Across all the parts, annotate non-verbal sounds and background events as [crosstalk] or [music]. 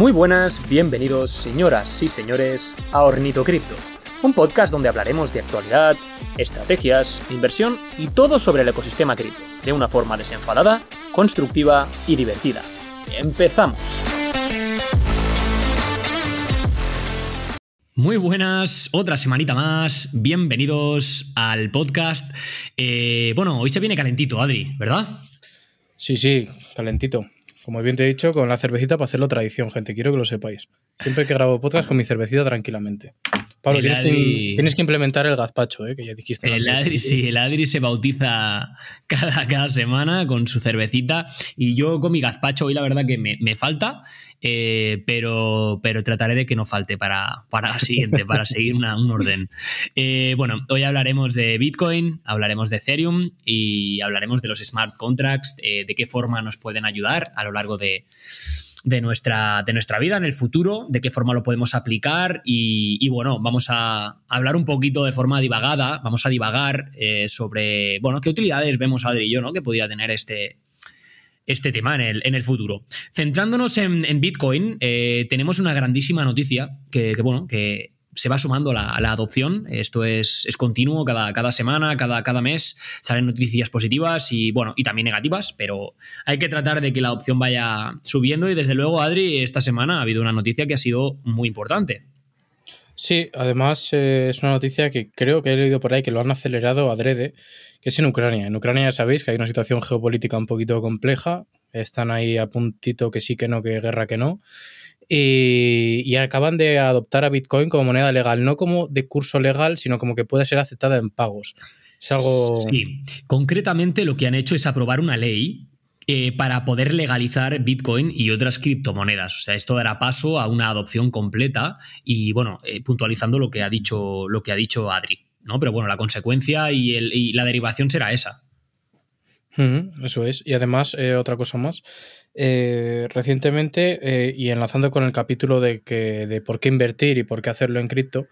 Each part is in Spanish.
Muy buenas, bienvenidos señoras y señores a Ornito Cripto, un podcast donde hablaremos de actualidad, estrategias, inversión y todo sobre el ecosistema cripto, de una forma desenfadada, constructiva y divertida. ¡Empezamos! Muy buenas, otra semanita más, bienvenidos al podcast. Eh, bueno, hoy se viene calentito, Adri, ¿verdad? Sí, sí, calentito. Como bien te he dicho, con la cervecita para hacerlo tradición, gente. Quiero que lo sepáis. Siempre que grabo podcast con mi cervecita tranquilamente. Pablo, tienes, que, implementar el gazpacho, ¿eh? que ya dijiste. El Adri, sí, el Adri se bautiza cada, cada semana con su cervecita y yo con mi gazpacho hoy la verdad que me, falta, eh, pero, pero trataré de que no falte para, para la siguiente, para seguir un orden. Eh, bueno, hoy hablaremos de Bitcoin, hablaremos de Ethereum y hablaremos de los smart contracts, eh, de qué forma nos pueden ayudar a lo largo de de nuestra, de nuestra vida en el futuro, de qué forma lo podemos aplicar y, bueno, vamos a hablar un poquito de forma divagada, vamos a divagar sobre, bueno, qué utilidades vemos Adri y yo, ¿no? Que podría tener este, este tema en el, en el futuro. Centrándonos en, Bitcoin, eh, tenemos una grandísima noticia que, que bueno, que se va sumando la, adopción. Esto es, es continuo, cada, cada, semana, cada, cada mes salen noticias positivas y bueno, y también negativas, pero hay que tratar de que la adopción vaya subiendo y desde luego, Adri, esta semana ha habido una noticia que ha sido muy importante. Sí, además eh, es una noticia que creo que he leído por ahí que lo han acelerado adrede, que es en Ucrania. En Ucrania ya sabéis que hay una situación geopolítica un poquito compleja, están ahí a puntito que sí, que no, que guerra, que no y, acaban de adoptar a Bitcoin como moneda legal, no como de curso legal, sino como que puede ser aceptada en pagos. Es algo... Sí, concretamente lo que han hecho es aprobar una ley eh, para poder legalizar Bitcoin y otras criptomonedas. O sea, esto dará paso a una adopción completa y, bueno, eh, puntualizando lo que ha dicho, lo que ha dicho Adri. ¿no? Pero bueno, la consecuencia y, la derivación será esa. eso es. Y además, eh, otra cosa más, recientemente, y enlazando con el capítulo de, que, de por qué invertir y por qué hacerlo en cripto,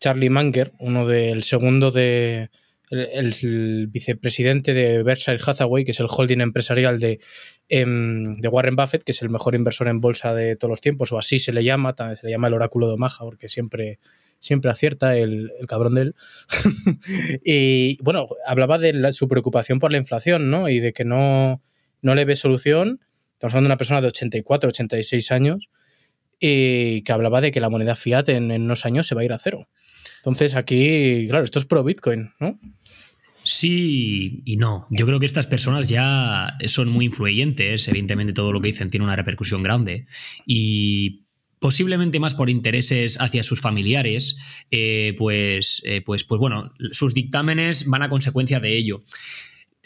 Charlie Munger, uno del segundo de el, vicepresidente de Berkshire Hathaway, que es el holding empresarial de, em, de, Warren Buffett, que es el mejor inversor en bolsa de todos los tiempos, o así se le llama, se le llama el oráculo de Omaha, porque siempre, siempre acierta el, el cabrón de él. [laughs] y bueno, hablaba de su preocupación por la inflación, ¿no? Y de que no, no le ve solución Estamos hablando de una persona de 84, 86 años y que hablaba de que la moneda fiat en, unos años se va a ir a cero. Entonces aquí, claro, esto es pro Bitcoin, ¿no? Sí y no. Yo creo que estas personas ya son muy influyentes. Evidentemente, todo lo que dicen tiene una repercusión grande. Y posiblemente más por intereses hacia sus familiares, eh, pues, eh, pues, pues bueno, sus dictámenes van a consecuencia de ello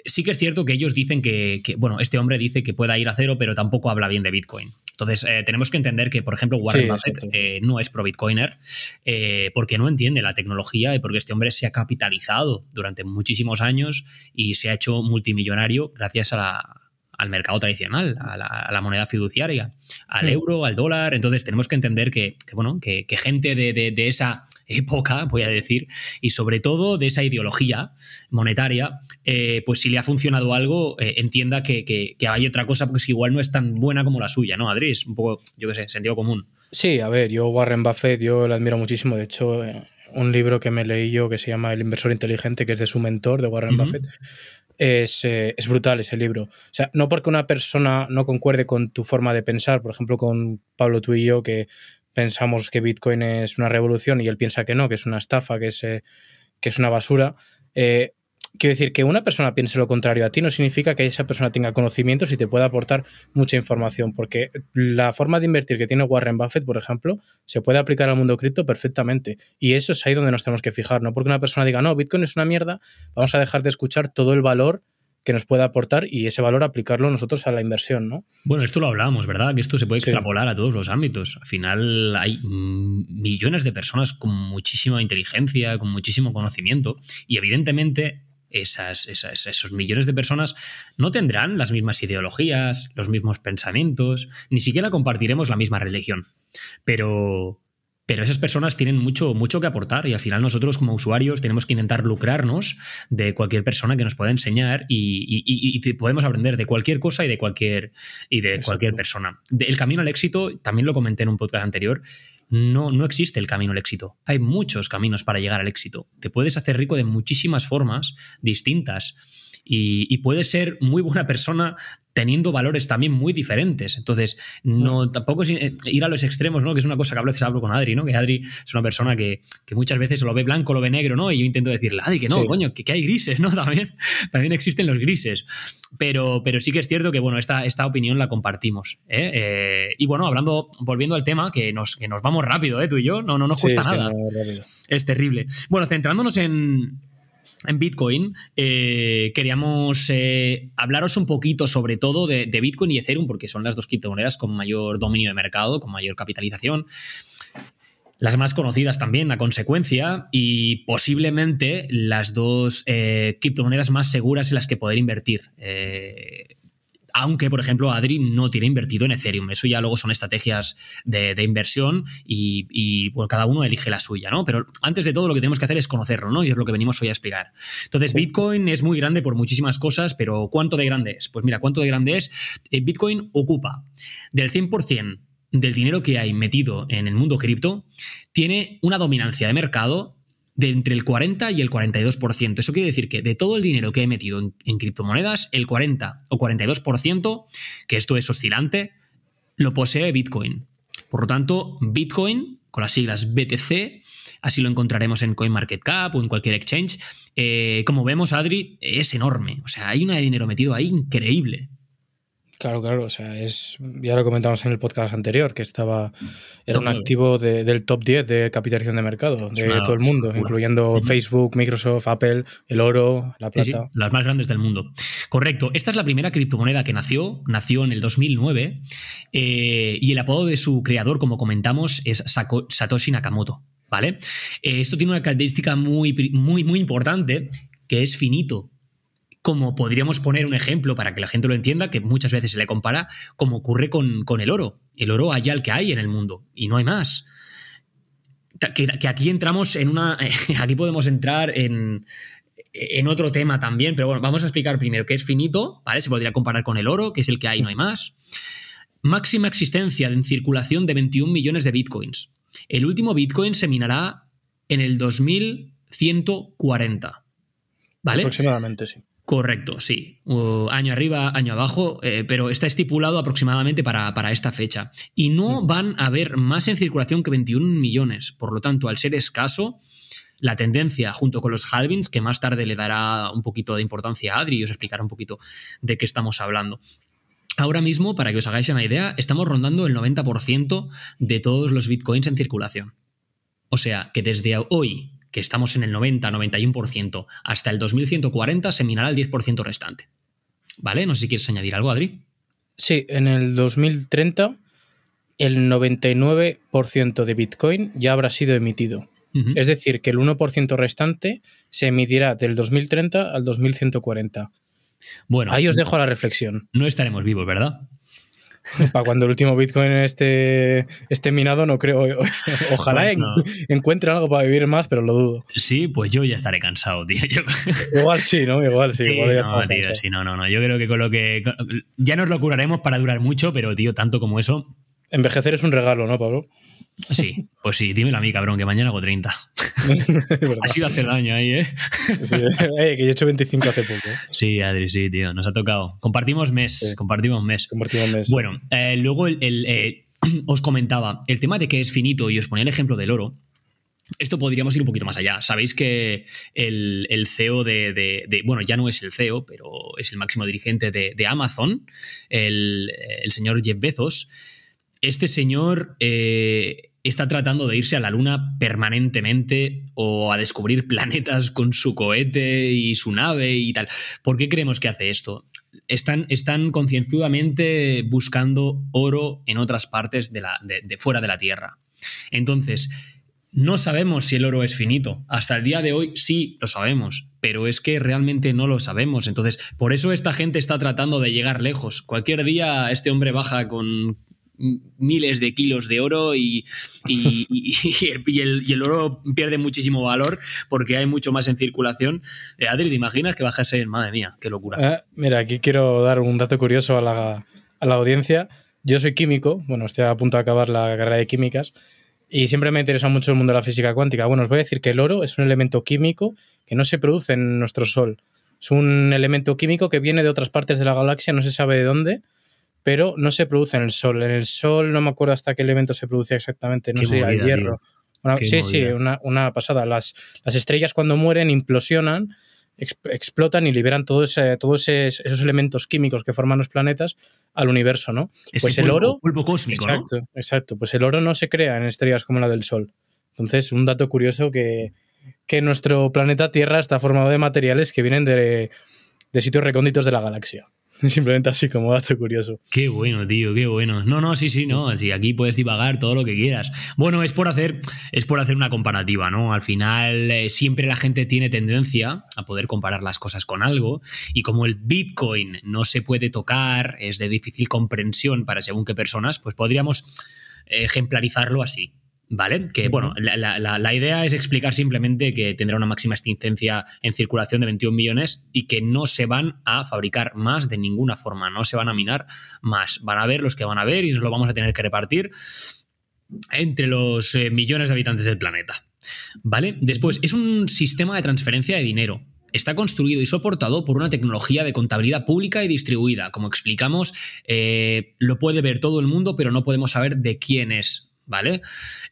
sí que es cierto que ellos dicen que, bueno, este hombre dice que pueda ir a cero, pero tampoco habla bien de Bitcoin. Entonces, eh, tenemos que entender que, por ejemplo, Warren Buffett eh, no es pro Bitcoiner eh, porque no entiende la tecnología y porque este hombre se ha capitalizado durante muchísimos años y se ha hecho multimillonario gracias al mercado tradicional, a la, moneda fiduciaria, al euro, al dólar. Entonces tenemos que entender que, bueno, que, gente de, esa época, voy a decir, y sobre todo de esa ideología monetaria, eh, pues si le ha funcionado algo, eh, entienda que, hay otra cosa, porque igual no es tan buena como la suya, ¿no, Adri? Es un poco, yo qué sé, sentido común. Sí, a ver, yo Warren Buffett, yo lo admiro muchísimo. De hecho, eh, un libro que me leí yo que se llama El inversor inteligente, que es de su mentor, de Warren Buffett, es, es, brutal ese libro. O sea, no porque una persona no concuerde con tu forma de pensar, por ejemplo, con Pablo tú y yo, que pensamos que Bitcoin es una revolución y él piensa que no, que es una estafa, que es, eh, que es una basura. Eh, quiero decir, que una persona piense lo contrario a ti no significa que esa persona tenga conocimientos y te pueda aportar mucha información, porque la forma de invertir que tiene Warren Buffett, por ejemplo, se puede aplicar al mundo cripto perfectamente. Y eso es ahí donde nos tenemos que fijar, no porque una persona diga, no, Bitcoin es una mierda, vamos a dejar de escuchar todo el valor que nos pueda aportar y ese valor aplicarlo nosotros a la inversión, ¿no? Bueno, esto lo hablábamos, ¿verdad? Que esto se puede extrapolar a todos los ámbitos. Al final hay millones de personas con muchísima inteligencia, con muchísimo conocimiento y evidentemente esas, esos millones de personas no tendrán las mismas ideologías, los mismos pensamientos, ni siquiera compartiremos la misma religión. Pero pero esas personas tienen mucho, mucho que aportar y al final nosotros como usuarios tenemos que intentar lucrarnos de cualquier persona que nos pueda enseñar y, podemos aprender de cualquier cosa y de cualquier, y de cualquier persona. El camino al éxito, también lo comenté en un podcast anterior, no, no existe el camino al éxito. Hay muchos caminos para llegar al éxito. Te puedes hacer rico de muchísimas formas distintas y, y puedes ser muy buena persona teniendo valores también muy diferentes. Entonces, no, tampoco es eh, ir a los extremos, ¿no? Que es una cosa que a veces hablo con Adri, ¿no? Que Adri es una persona que, muchas veces lo ve blanco, lo ve negro, ¿no? Y yo intento decirle, Adri, que no, coño, que, hay grises, ¿no? [laughs] También, también existen los grises. Pero, pero sí que es cierto que, bueno, esta, esta opinión la compartimos. ¿eh? Eh, y bueno, hablando, volviendo al tema, que nos, que nos vamos rápido, ¿eh? Tú y yo, no, no nos cuesta nada. es terrible. Bueno, centrándonos en, en Bitcoin, eh, queríamos eh, hablaros un poquito sobre todo de, Bitcoin y Ethereum, porque son las dos criptomonedas con mayor dominio de mercado, con mayor capitalización. Las más conocidas también, a consecuencia, y posiblemente las dos eh, criptomonedas más seguras en las que poder invertir aunque, por ejemplo, Adri no tiene invertido en Ethereum. Eso ya luego son estrategias de, inversión y, cada uno elige la suya, ¿no? Pero antes de todo lo que tenemos que hacer es conocerlo, ¿no? Y es lo que venimos hoy a explicar. Entonces, Bitcoin es muy grande por muchísimas cosas, pero ¿cuánto de grande es? Pues mira, ¿cuánto de grande es? Eh, Bitcoin ocupa del 100% del dinero que hay metido en el mundo cripto, tiene una dominancia de mercado de entre el 40 y el 42%. Eso quiere decir que de todo el dinero que he metido en, criptomonedas, el 40 o 42%, que esto es oscilante, lo posee Bitcoin. Por lo tanto, Bitcoin, con las siglas BTC, así lo encontraremos en CoinMarketCap o en cualquier exchange, eh, como vemos, Adri, es enorme. O sea, hay un dinero metido ahí increíble. Claro, claro, o sea, es, ya lo comentamos en el podcast anterior, que estaba, era un activo del top 10 de capitalización de mercado de todo el mundo, incluyendo Facebook, Microsoft, Apple, el oro, la plata. las más grandes del mundo. Correcto, esta es la primera criptomoneda que nació, nació en el 2009, eh, y el apodo de su creador, como comentamos, es Satoshi Nakamoto. ¿Vale? Eh, esto tiene una característica muy, muy, muy importante, que es finito como podríamos poner un ejemplo para que la gente lo entienda, que muchas veces se le compara, como ocurre con, el oro. El oro hay al que hay en el mundo y no hay más. Que, aquí entramos en una. [laughs] Aquí podemos entrar en, en otro tema también, pero bueno, vamos a explicar primero qué es finito, ¿vale? Se podría comparar con el oro, que es el que hay, no hay más. Máxima existencia en circulación de 21 millones de bitcoins. El último bitcoin se minará en el 2140. ¿Vale? Aproximadamente, sí. Correcto, sí. año arriba, año abajo, eh, pero está estipulado aproximadamente para, esta fecha. Y no mm. van a haber más en circulación que 21 millones. Por lo tanto, al ser escaso, la tendencia junto con los halvings, que más tarde le dará un poquito de importancia a Adri y os explicará un poquito de qué estamos hablando. Ahora mismo, para que os hagáis una idea, estamos rondando el 90% de todos los bitcoins en circulación. O sea que desde hoy que estamos en el 90-91%, hasta el 2140 se minará el 10% restante. ¿Vale? No sé si quieres añadir algo, Adri. Sí, en el 2030 el 99% de Bitcoin ya habrá sido emitido. Es decir, que el 1% restante se emitirá del 2030 al 2140. Bueno, ahí os dejo la reflexión. No estaremos vivos, ¿verdad? [laughs] Para cuando el último Bitcoin esté, esté minado, no creo. [laughs] Ojalá [laughs] encuentre algo para vivir más, pero lo dudo. Sí, pues yo ya estaré cansado, tío. Igual sí, ¿no? Igual sí. no, tío, sí, no, no, no. Yo creo que con lo que. Ya nos lo curaremos para durar mucho, pero, tío, tanto como eso. Envejecer es un regalo, ¿no, Pablo? Sí, pues sí, dímelo a mí, cabrón, que mañana hago 30. [laughs] ha sido hacer daño ahí, ¿eh? Sí, eh, que yo he hecho 25 hace poco. ¿eh? Sí, Adri, sí, tío, nos ha tocado. Compartimos mes, compartimos mes. Compartimos mes. Bueno, eh, luego el, [clears throat] os comentaba, el tema de que es finito, y os ponía el ejemplo del oro, esto podríamos ir un poquito más allá. Sabéis que el, CEO de, Bueno, ya no es el CEO, pero es el máximo dirigente de, Amazon, el, el, señor Jeff Bezos. Este señor eh, está tratando de irse a la Luna permanentemente o a descubrir [laughs] planetas con su cohete y su nave y tal. ¿Por qué creemos que hace esto? Están, están concienzudamente buscando oro en otras partes de, la, de fuera de la Tierra. Entonces, no sabemos si el oro es finito. Hasta el día de hoy sí lo sabemos, pero es que realmente no lo sabemos. Entonces, por eso esta gente está tratando de llegar lejos. Cualquier día este hombre baja con miles de kilos de oro y, el, oro pierde muchísimo valor porque hay mucho más en circulación. Eh, Adri, ¿te imaginas que bajase? Madre mía, qué locura. Eh, mira, aquí quiero dar un dato curioso a la, a la audiencia. Yo soy químico, bueno, estoy a punto de acabar la carrera de químicas y siempre me interesa mucho el mundo de la física cuántica. Bueno, os voy a decir que el oro es un elemento químico que no se produce en nuestro Sol. Es un elemento químico que viene de otras partes de la galaxia, no se sabe de dónde, pero no se produce en el Sol. En el Sol no me acuerdo hasta qué elemento se producía exactamente, no sé, el hierro. sí, sí, una, pasada. Las, las estrellas cuando mueren implosionan explotan y liberan todos, todos esos elementos químicos que forman los planetas al universo, ¿no? pues el oro. cósmico, exacto, Exacto. Pues el oro no se crea en estrellas como la del Sol. Entonces, un dato curioso que, que nuestro planeta Tierra está formado de materiales que vienen de, de sitios recónditos de la galaxia. [laughs] Simplemente así como dato curioso. Qué bueno, tío, qué bueno. No, no, sí, sí, no. Aquí puedes divagar todo lo que quieras. Bueno, es por hacer, es por hacer una comparativa, ¿no? Al final, eh, siempre la gente tiene tendencia a poder comparar las cosas con algo. Y como el Bitcoin no se puede tocar, es de difícil comprensión para según qué personas, pues podríamos ejemplarizarlo así. ¿Vale? Que bueno, la, idea es explicar simplemente que tendrá una máxima extincencia en circulación de 21 millones y que no se van a fabricar más de ninguna forma, no se van a minar más. Van a ver los que van a ver y lo vamos a tener que repartir entre los eh, millones de habitantes del planeta. ¿Vale? Después, es un sistema de transferencia de dinero. Está construido y soportado por una tecnología de contabilidad pública y distribuida. Como explicamos, eh, lo puede ver todo el mundo, pero no podemos saber de quién es. ¿Vale?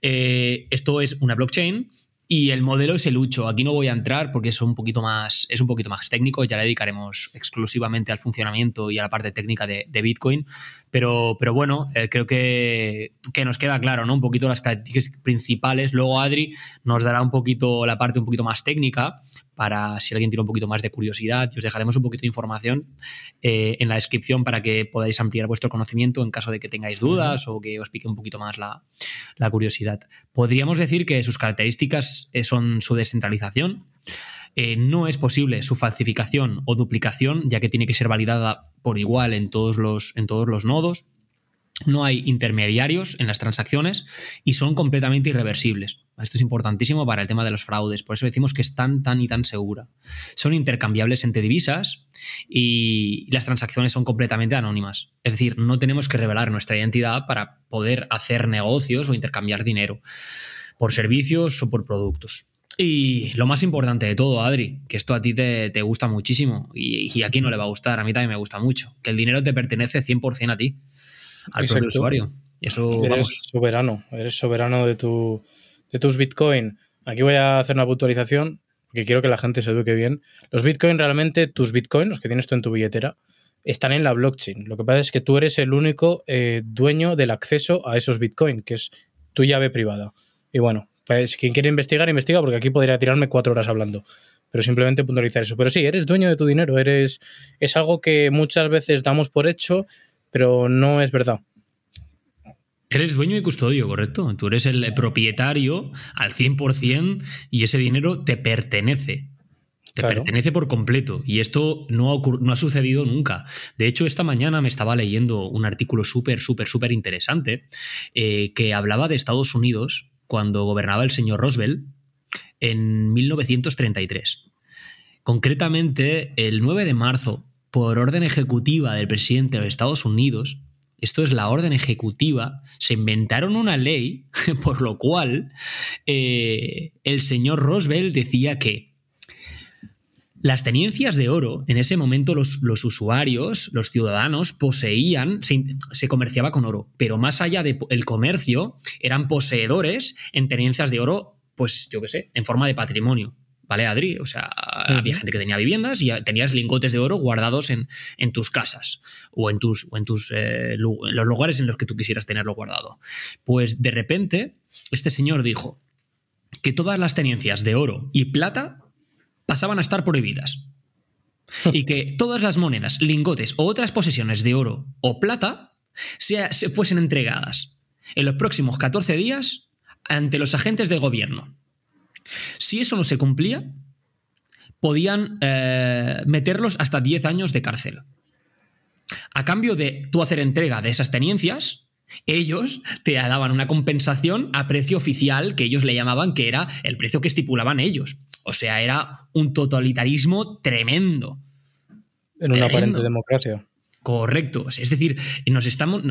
Eh, esto es una blockchain y el modelo es el Ucho. Aquí no voy a entrar porque es un poquito más, es un poquito más técnico. Ya le dedicaremos exclusivamente al funcionamiento y a la parte técnica de, Bitcoin. Pero, pero bueno, eh, creo que, que, nos queda claro, ¿no? Un poquito las características principales. Luego Adri nos dará un poquito la parte un poquito más técnica para si alguien tiene un poquito más de curiosidad. Y os dejaremos un poquito de información eh, en la descripción para que podáis ampliar vuestro conocimiento en caso de que tengáis dudas o que os pique un poquito más la, curiosidad. Podríamos decir que sus características eh, son su descentralización. Eh, no es posible su falsificación o duplicación, ya que tiene que ser validada por igual en todos los, en todos los nodos. No hay intermediarios en las transacciones y son completamente irreversibles. Esto es importantísimo para el tema de los fraudes, por eso decimos que es tan, tan y tan segura. Son intercambiables entre divisas y las transacciones son completamente anónimas. Es decir, no tenemos que revelar nuestra identidad para poder hacer negocios o intercambiar dinero por servicios o por productos. Y lo más importante de todo, Adri, que esto a ti te, gusta muchísimo y, y, a no le va a gustar, a mí también me gusta mucho, que el dinero te pertenece 100% a ti al propio usuario. Eso, eres soberano, eres soberano de, tu, de tus Bitcoin. Aquí voy a hacer una puntualización que quiero que la gente se eduque bien. Los Bitcoin realmente, tus Bitcoin, los que tienes tú en tu billetera, están en la blockchain. Lo que pasa es que tú eres el único eh, dueño del acceso a esos Bitcoin, que es tu llave privada. Y bueno, pues quien quiere investigar, investiga, porque aquí podría tirarme cuatro horas hablando. Pero simplemente puntualizar eso. Pero sí, eres dueño de tu dinero, eres. Es algo que muchas veces damos por hecho pero no es verdad. Eres dueño y custodio, correcto. Tú eres el propietario al 100% y ese dinero te pertenece. Te pertenece por completo. Y esto no ha, no ha, sucedido nunca. De hecho, esta mañana me estaba leyendo un artículo súper, súper, súper interesante eh, que hablaba de Estados Unidos cuando gobernaba el señor Roosevelt en 1933. Concretamente, el 9 de marzo por orden ejecutiva del presidente de los Estados Unidos, esto es la orden ejecutiva, se inventaron una ley [laughs] por lo cual eh, el señor Roosevelt decía que las tenencias de oro, en ese momento los, usuarios, los ciudadanos, poseían, se, comerciaba con oro, pero más allá del comercio, eran poseedores en tenencias de oro, pues yo qué sé, en forma de patrimonio. ¿Vale, Adri? O sea, había gente que tenía viviendas y tenías lingotes de oro guardados en, tus casas o en tus, en tus eh, los lugares en los que tú quisieras tenerlo guardado. Pues de repente, este señor dijo que todas las tenencias de oro y plata pasaban a estar prohibidas. [laughs] y que todas las monedas, lingotes o otras posesiones de oro o plata se, se fuesen entregadas en los próximos 14 días ante los agentes del gobierno. Si eso no se cumplía, podían eh, meterlos hasta 10 años de cárcel. A cambio de tú hacer entrega de esas tenencias ellos te daban una compensación a precio oficial que ellos le llamaban que era el precio que estipulaban ellos. O sea, era un totalitarismo tremendo. En una aparente democracia. Correcto. Es decir, nos estamos.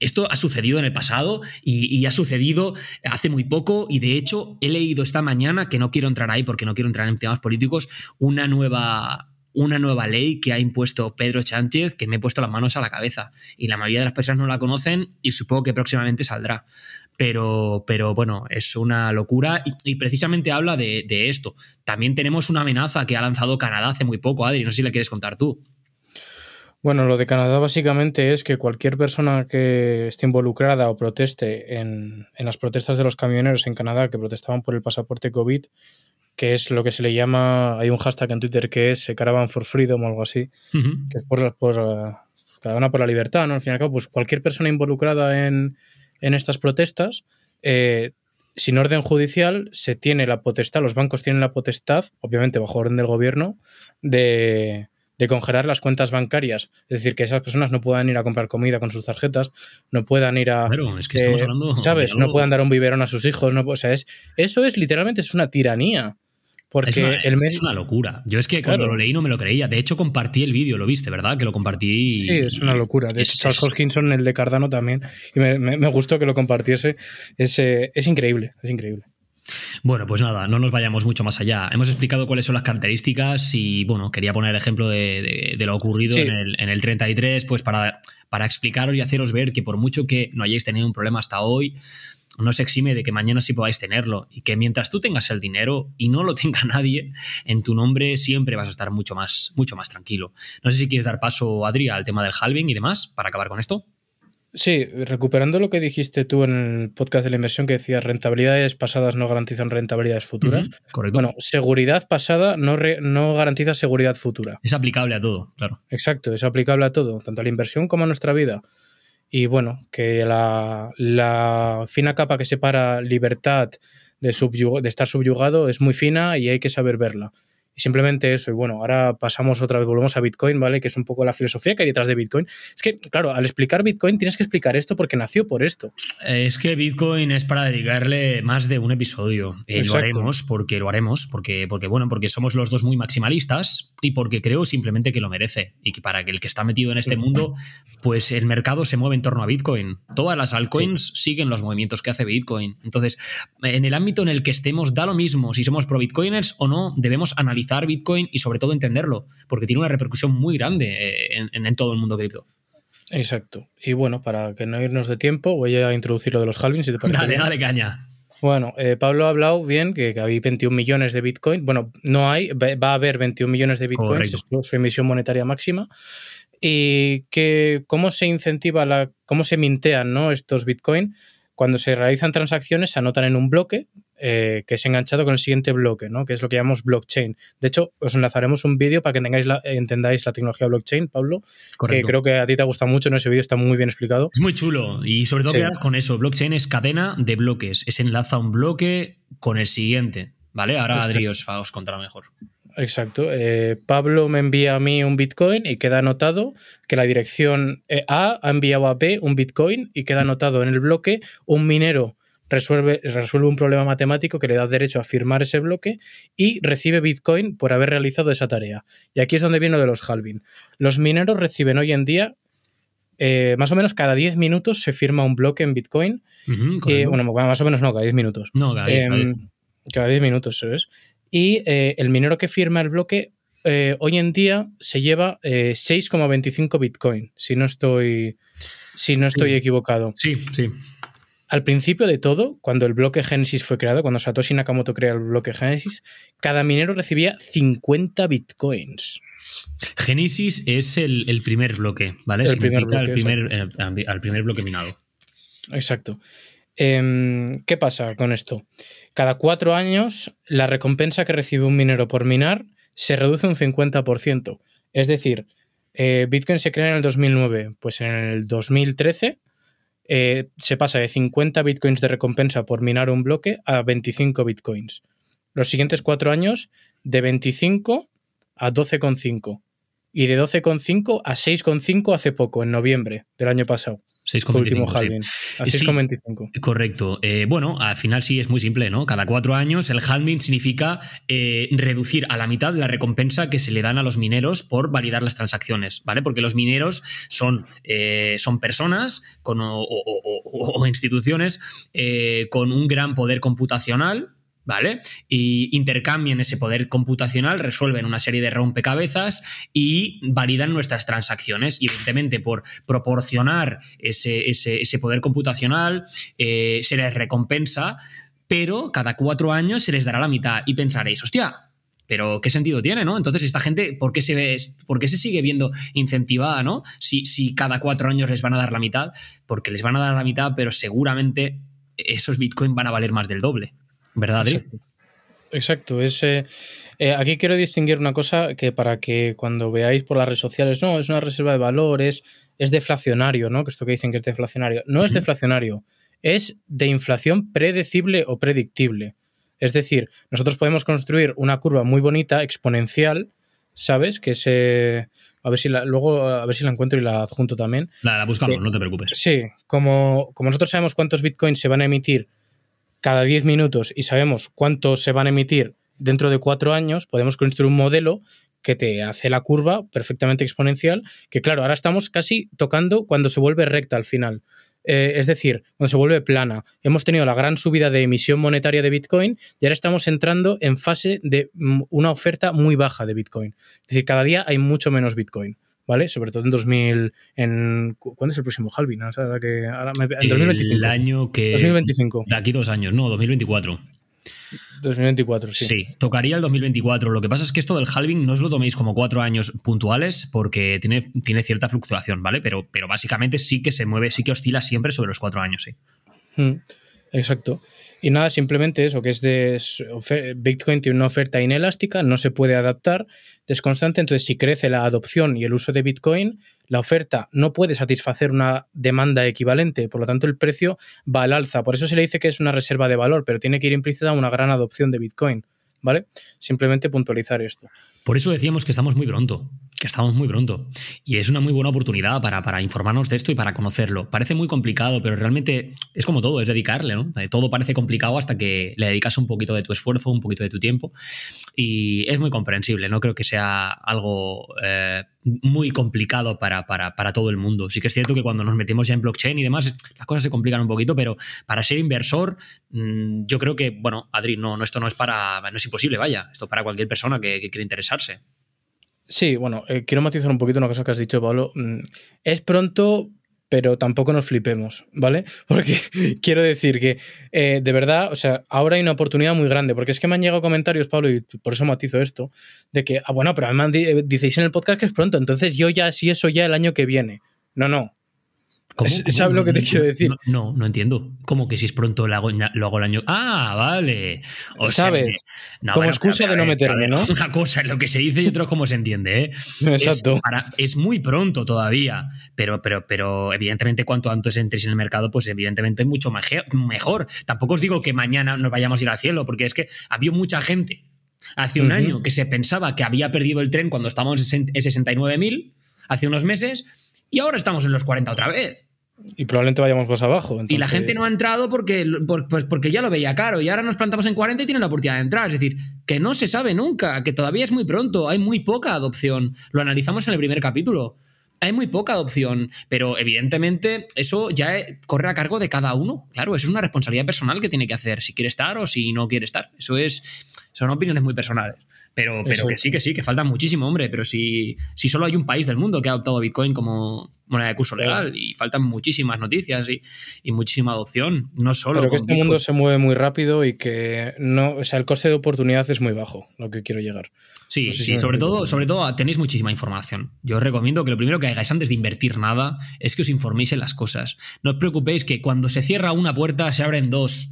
esto ha sucedido en el pasado y, ha sucedido hace muy poco. Y de hecho, he leído esta mañana, que no quiero entrar ahí porque no quiero entrar en temas políticos, una nueva una nueva ley que ha impuesto Pedro Sánchez que me he puesto las manos a la cabeza. Y la mayoría de las personas no la conocen y supongo que próximamente saldrá. Pero, pero bueno, es una locura y, precisamente habla de, esto. También tenemos una amenaza que ha lanzado Canadá hace muy poco, Adri, no sé si le quieres contar tú. Bueno, lo de Canadá básicamente es que cualquier persona que esté involucrada o proteste en, en las protestas de los camioneros en Canadá que protestaban por el pasaporte COVID que es lo que se le llama, hay un hashtag en Twitter que es Caravan for Freedom o algo así, que es por, por caravana por la libertad, ¿no? Al fin y al cabo, pues cualquier persona involucrada en, estas protestas, eh, sin orden judicial, se tiene la potestad, los bancos tienen la potestad, obviamente bajo orden del gobierno, de, de congelar las cuentas bancarias. Es decir, que esas personas no puedan ir a comprar comida con sus tarjetas, no puedan ir a. Claro, es que estamos eh, hablando. ¿Sabes? No puedan dar un biberón a sus hijos. No, o sea, es, eso es literalmente es una tiranía. Porque es una, el es una locura. Yo es que cuando lo leí no me lo creía. De hecho, compartí el vídeo, lo viste, ¿verdad? Que lo compartí. Sí, es una locura. De hecho, Charles Hoskinson, el de Cardano, también. Y me, gustó que lo compartiese. Es, eh, es increíble, es increíble. Bueno, pues nada, no nos vayamos mucho más allá. Hemos explicado cuáles son las características y, bueno, quería poner el ejemplo de, lo ocurrido en, el, en, el, 33, pues para, para explicaros y haceros ver que por mucho que no hayáis tenido un problema hasta hoy, no se exime de que mañana sí podáis tenerlo y que mientras tú tengas el dinero y no lo [laughs] tenga nadie, en tu nombre siempre vas a estar mucho más, mucho más tranquilo. No sé si quieres dar paso, Adri, al tema del halving y demás para acabar con esto. Sí, recuperando lo que dijiste tú en el podcast de la inversión que decías rentabilidades pasadas no garantizan rentabilidades futuras. correcto. Bueno, seguridad pasada no, no garantiza seguridad futura. Es aplicable a todo, claro. Exacto, es aplicable a todo, tanto a la inversión como a nuestra vida. Y bueno, que la, la fina capa que separa libertad de, de estar subyugado es muy fina y hay que saber verla. Y simplemente eso. Y bueno, ahora pasamos otra vez, volvemos a Bitcoin, ¿vale? Que es un poco la filosofía que hay detrás de Bitcoin. Es que, claro, al explicar Bitcoin tienes que explicar esto porque nació por esto. Es que Bitcoin es para dedicarle más de un episodio. Eh, lo haremos porque lo haremos, porque, porque, bueno, porque somos los dos muy maximalistas y porque creo simplemente que lo merece. Y que para que el que está metido en este mundo, pues el mercado se mueve en torno a Bitcoin. Todas las altcoins siguen los movimientos que hace Bitcoin. Entonces, en el ámbito en el que estemos, da lo mismo si somos pro Bitcoiners o no, debemos analizar Bitcoin y sobre todo entenderlo, porque tiene una repercusión muy grande eh, en, todo el mundo cripto. Exacto. Y bueno, para que no irnos de tiempo, voy a introducir lo de los halvings. Si te parece dale, dale caña. Bueno, eh, Pablo ha hablado bien que, que, hay 21 millones de Bitcoin. Bueno, no hay, va a haber 21 millones de Bitcoin, es su emisión monetaria máxima. Y que cómo se incentiva, la, cómo se mintean ¿no? estos Bitcoin. Cuando se realizan transacciones, se anotan en un bloque eh, que es enganchado con el siguiente bloque, ¿no? que es lo que llamamos blockchain. De hecho, os enlazaremos un vídeo para que tengáis entendáis la tecnología blockchain, Pablo, que creo que a ti te gusta mucho, en ese vídeo está muy bien explicado. Es muy chulo y sobre todo con eso, blockchain es cadena de bloques, es enlaza un bloque con el siguiente, ¿vale? Ahora Adri os, os contará mejor. Exacto. Eh, Pablo me envía a mí un Bitcoin y queda anotado que la dirección eh, A ha enviado a B un Bitcoin y queda anotado en el bloque un minero resuelve, resuelve un problema matemático que le da derecho a firmar ese bloque y recibe Bitcoin por haber realizado esa tarea. Y aquí es donde viene lo de los halving. Los mineros reciben hoy en día, eh, más o menos cada 10 minutos se firma un bloque en Bitcoin. bueno, más o menos no, cada 10 minutos. No, cada 10, cada 10 em, minutos, ¿sabes? Y eh, el minero que firma el bloque eh, hoy en día se lleva 6,25 Bitcoin, si no estoy, si no estoy equivocado. Sí, sí. Al principio de todo, cuando el bloque Genesis fue creado, cuando Satoshi Nakamoto crea el bloque Genesis, cada minero recibía 50 bitcoins. Genesis es el, primer bloque, ¿vale? El primer bloque, al primer bloque minado. Exacto. Em, ¿Qué pasa con esto? Cada cuatro años, la recompensa que recibe un minero por minar se reduce un 50%. Es decir, eh, Bitcoin se crea en el 2009, pues en el 2013 eh, se pasa de 50 bitcoins de recompensa por minar un bloque a 25 bitcoins. Los siguientes cuatro años, de 25 a 12,5. Y de 12,5 a 6,5 hace poco, en noviembre del año pasado. 6,25. Sí. 6,25. correcto. Eh, bueno, al final sí es muy simple, ¿no? Cada cuatro años el halving significa eh, reducir a la mitad la recompensa que se le dan a los mineros por validar las transacciones, ¿vale? Porque los mineros son, eh, son personas con, o, instituciones con un gran poder computacional, ¿vale? Y intercambian ese poder computacional, resuelven una serie de rompecabezas y validan nuestras transacciones. Y evidentemente, por proporcionar ese, ese, poder computacional, eh, se les recompensa, pero cada cuatro años se les dará la mitad. Y pensaréis, hostia, pero ¿qué sentido tiene, no? Entonces, esta gente, ¿por qué se, ve, por qué se sigue viendo incentivada, no? Si, si cada cuatro años les van a dar la mitad, porque les van a dar la mitad, pero seguramente esos bitcoins van a valer más del doble. ¿Verdad, Exacto. Es, eh, aquí quiero distinguir una cosa que para que cuando veáis por las redes sociales, no, es una reserva de valores, es deflacionario, ¿no? Que esto que dicen que es deflacionario. No es deflacionario, es de inflación predecible o predictible. Es decir, nosotros podemos construir una curva muy bonita, exponencial, ¿sabes? Que se. A ver si la, luego a ver si la encuentro y la adjunto también. La, buscamos, no te preocupes. Sí, como, como nosotros sabemos cuántos bitcoins se van a emitir cada 10 minutos y sabemos cuántos se van a emitir dentro de cuatro años, podemos construir un modelo que te hace la curva perfectamente exponencial, que claro, ahora estamos casi tocando cuando se vuelve recta al final. Eh, es decir, cuando se vuelve plana. Hemos tenido la gran subida de emisión monetaria de Bitcoin y ahora estamos entrando en fase de mm, una oferta muy baja de Bitcoin. Es decir, cada día hay mucho menos Bitcoin. ¿Vale? Sobre todo en 2000, en, ¿cuándo es el próximo halving? O sea, que ahora en 2025. El año que... 2025. De aquí dos años, no, 2024. 2024, sí. Sí, tocaría el 2024. Lo que pasa es que esto del halving no os lo toméis como cuatro años puntuales porque tiene, tiene cierta fluctuación, ¿vale? Pero, pero básicamente sí que se mueve, sí que oscila siempre sobre los cuatro años, sí. Hmm. Exacto. Y nada, simplemente eso, que es de Bitcoin tiene una oferta inelástica, no se puede adaptar, es constante, entonces si crece la adopción y el uso de Bitcoin, la oferta no puede satisfacer una demanda equivalente, por lo tanto el precio va al alza. Por eso se le dice que es una reserva de valor, pero tiene que ir implícita una gran adopción de Bitcoin. ¿Vale? Simplemente puntualizar esto. Por eso decíamos que estamos muy pronto, que estamos muy pronto. Y es una muy buena oportunidad para, para, informarnos de esto y para conocerlo. Parece muy complicado, pero realmente es como todo, es dedicarle, ¿no? Todo parece complicado hasta que le dedicas un poquito de tu esfuerzo, un poquito de tu tiempo. Y es muy comprensible, no creo que sea algo eh, muy complicado para, para, todo el mundo. Sí que es cierto que cuando nos metemos ya en blockchain y demás, las cosas se complican un poquito, pero para ser inversor, mm, yo creo que, bueno, Adri, no, no esto no es para, imposible, vaya, esto es para cualquier persona que, quiera interesarse. Sí, bueno, eh, quiero matizar un poquito una cosa que has dicho, Pablo. Mm, es pronto, pero tampoco nos flipemos, ¿vale? [laughs] Porque [laughs] quiero decir que, eh, de verdad, o sea, ahora hay una oportunidad muy grande, porque es que me han llegado comentarios, Pablo, y por eso matizo esto, de que, ah, bueno, pero además eh, dices en el podcast que es pronto, entonces yo ya, si eso ya el año que viene. No, no, ¿Sabes lo que te quiero decir? No, no, entiendo. ¿Cómo que si es pronto lo hago, lo hago el año? Ah, vale. O ¿Sabes? Como excusa de no meterme, ¿no? [laughs] Una cosa es lo que se dice y otra es cómo se entiende, ¿eh? Exacto. Es, muy pronto todavía, pero, pero, pero evidentemente cuanto antes entres en el mercado, pues evidentemente es mucho mejor. Tampoco os digo que mañana nos vayamos a ir al cielo, porque es que había mucha gente hace un año que se pensaba que había perdido el tren cuando estábamos en 69.000, hace unos meses, y ahora estamos en los 40 otra vez. Y probablemente vayamos más abajo. Y la gente no ha entrado porque, pues porque ya lo veía caro. Y ahora nos plantamos en 40 y tienen la oportunidad de entrar. Es decir, que no se sabe nunca, que todavía es muy pronto, hay muy poca adopción. Lo analizamos en el primer capítulo. Hay muy poca adopción, pero evidentemente eso ya corre a cargo de cada uno. Claro, eso es una responsabilidad personal que tiene que hacer, si quiere estar o si no quiere estar. Eso es, son opiniones muy personales. Pero, pero que sí, que sí, que falta muchísimo, hombre. Pero si, si solo hay un país del mundo que ha adoptado Bitcoin como moneda de curso legal y faltan muchísimas noticias y, muchísima adopción, no solo. Pero que este mundo se mueve muy rápido y que no, o sea, el coste de oportunidad es muy bajo, lo que quiero llegar. Sí, sí, sobre todo, sobre todo tenéis muchísima información. Yo os recomiendo que lo primero que hagáis antes de invertir nada es que os informéis en las cosas. No os preocupéis que cuando se cierra una puerta se abren dos.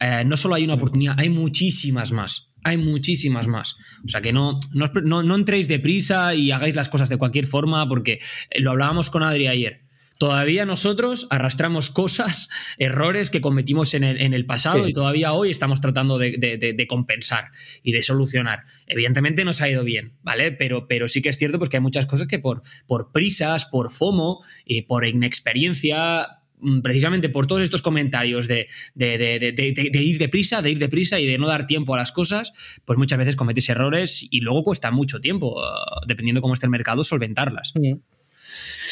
Eh, no solo hay una oportunidad, hay muchísimas más hay muchísimas más. O sea que no, no, no, entréis deprisa y hagáis las cosas de cualquier forma, porque eh, lo hablábamos con Adri ayer. todavía nosotros arrastramos cosas, [laughs] errores que cometimos en el, pasado y todavía hoy estamos tratando de, compensar y de solucionar. Evidentemente nos ha ido bien, ¿vale? Pero, pero sí que es cierto pues, que hay muchas cosas que por, por prisas, por FOMO, y por inexperiencia, precisamente por todos estos comentarios de, ir deprisa, de ir deprisa y de no dar tiempo a las cosas, pues muchas veces cometes errores y luego cuesta mucho tiempo, uh, dependiendo cómo esté el mercado, solventarlas.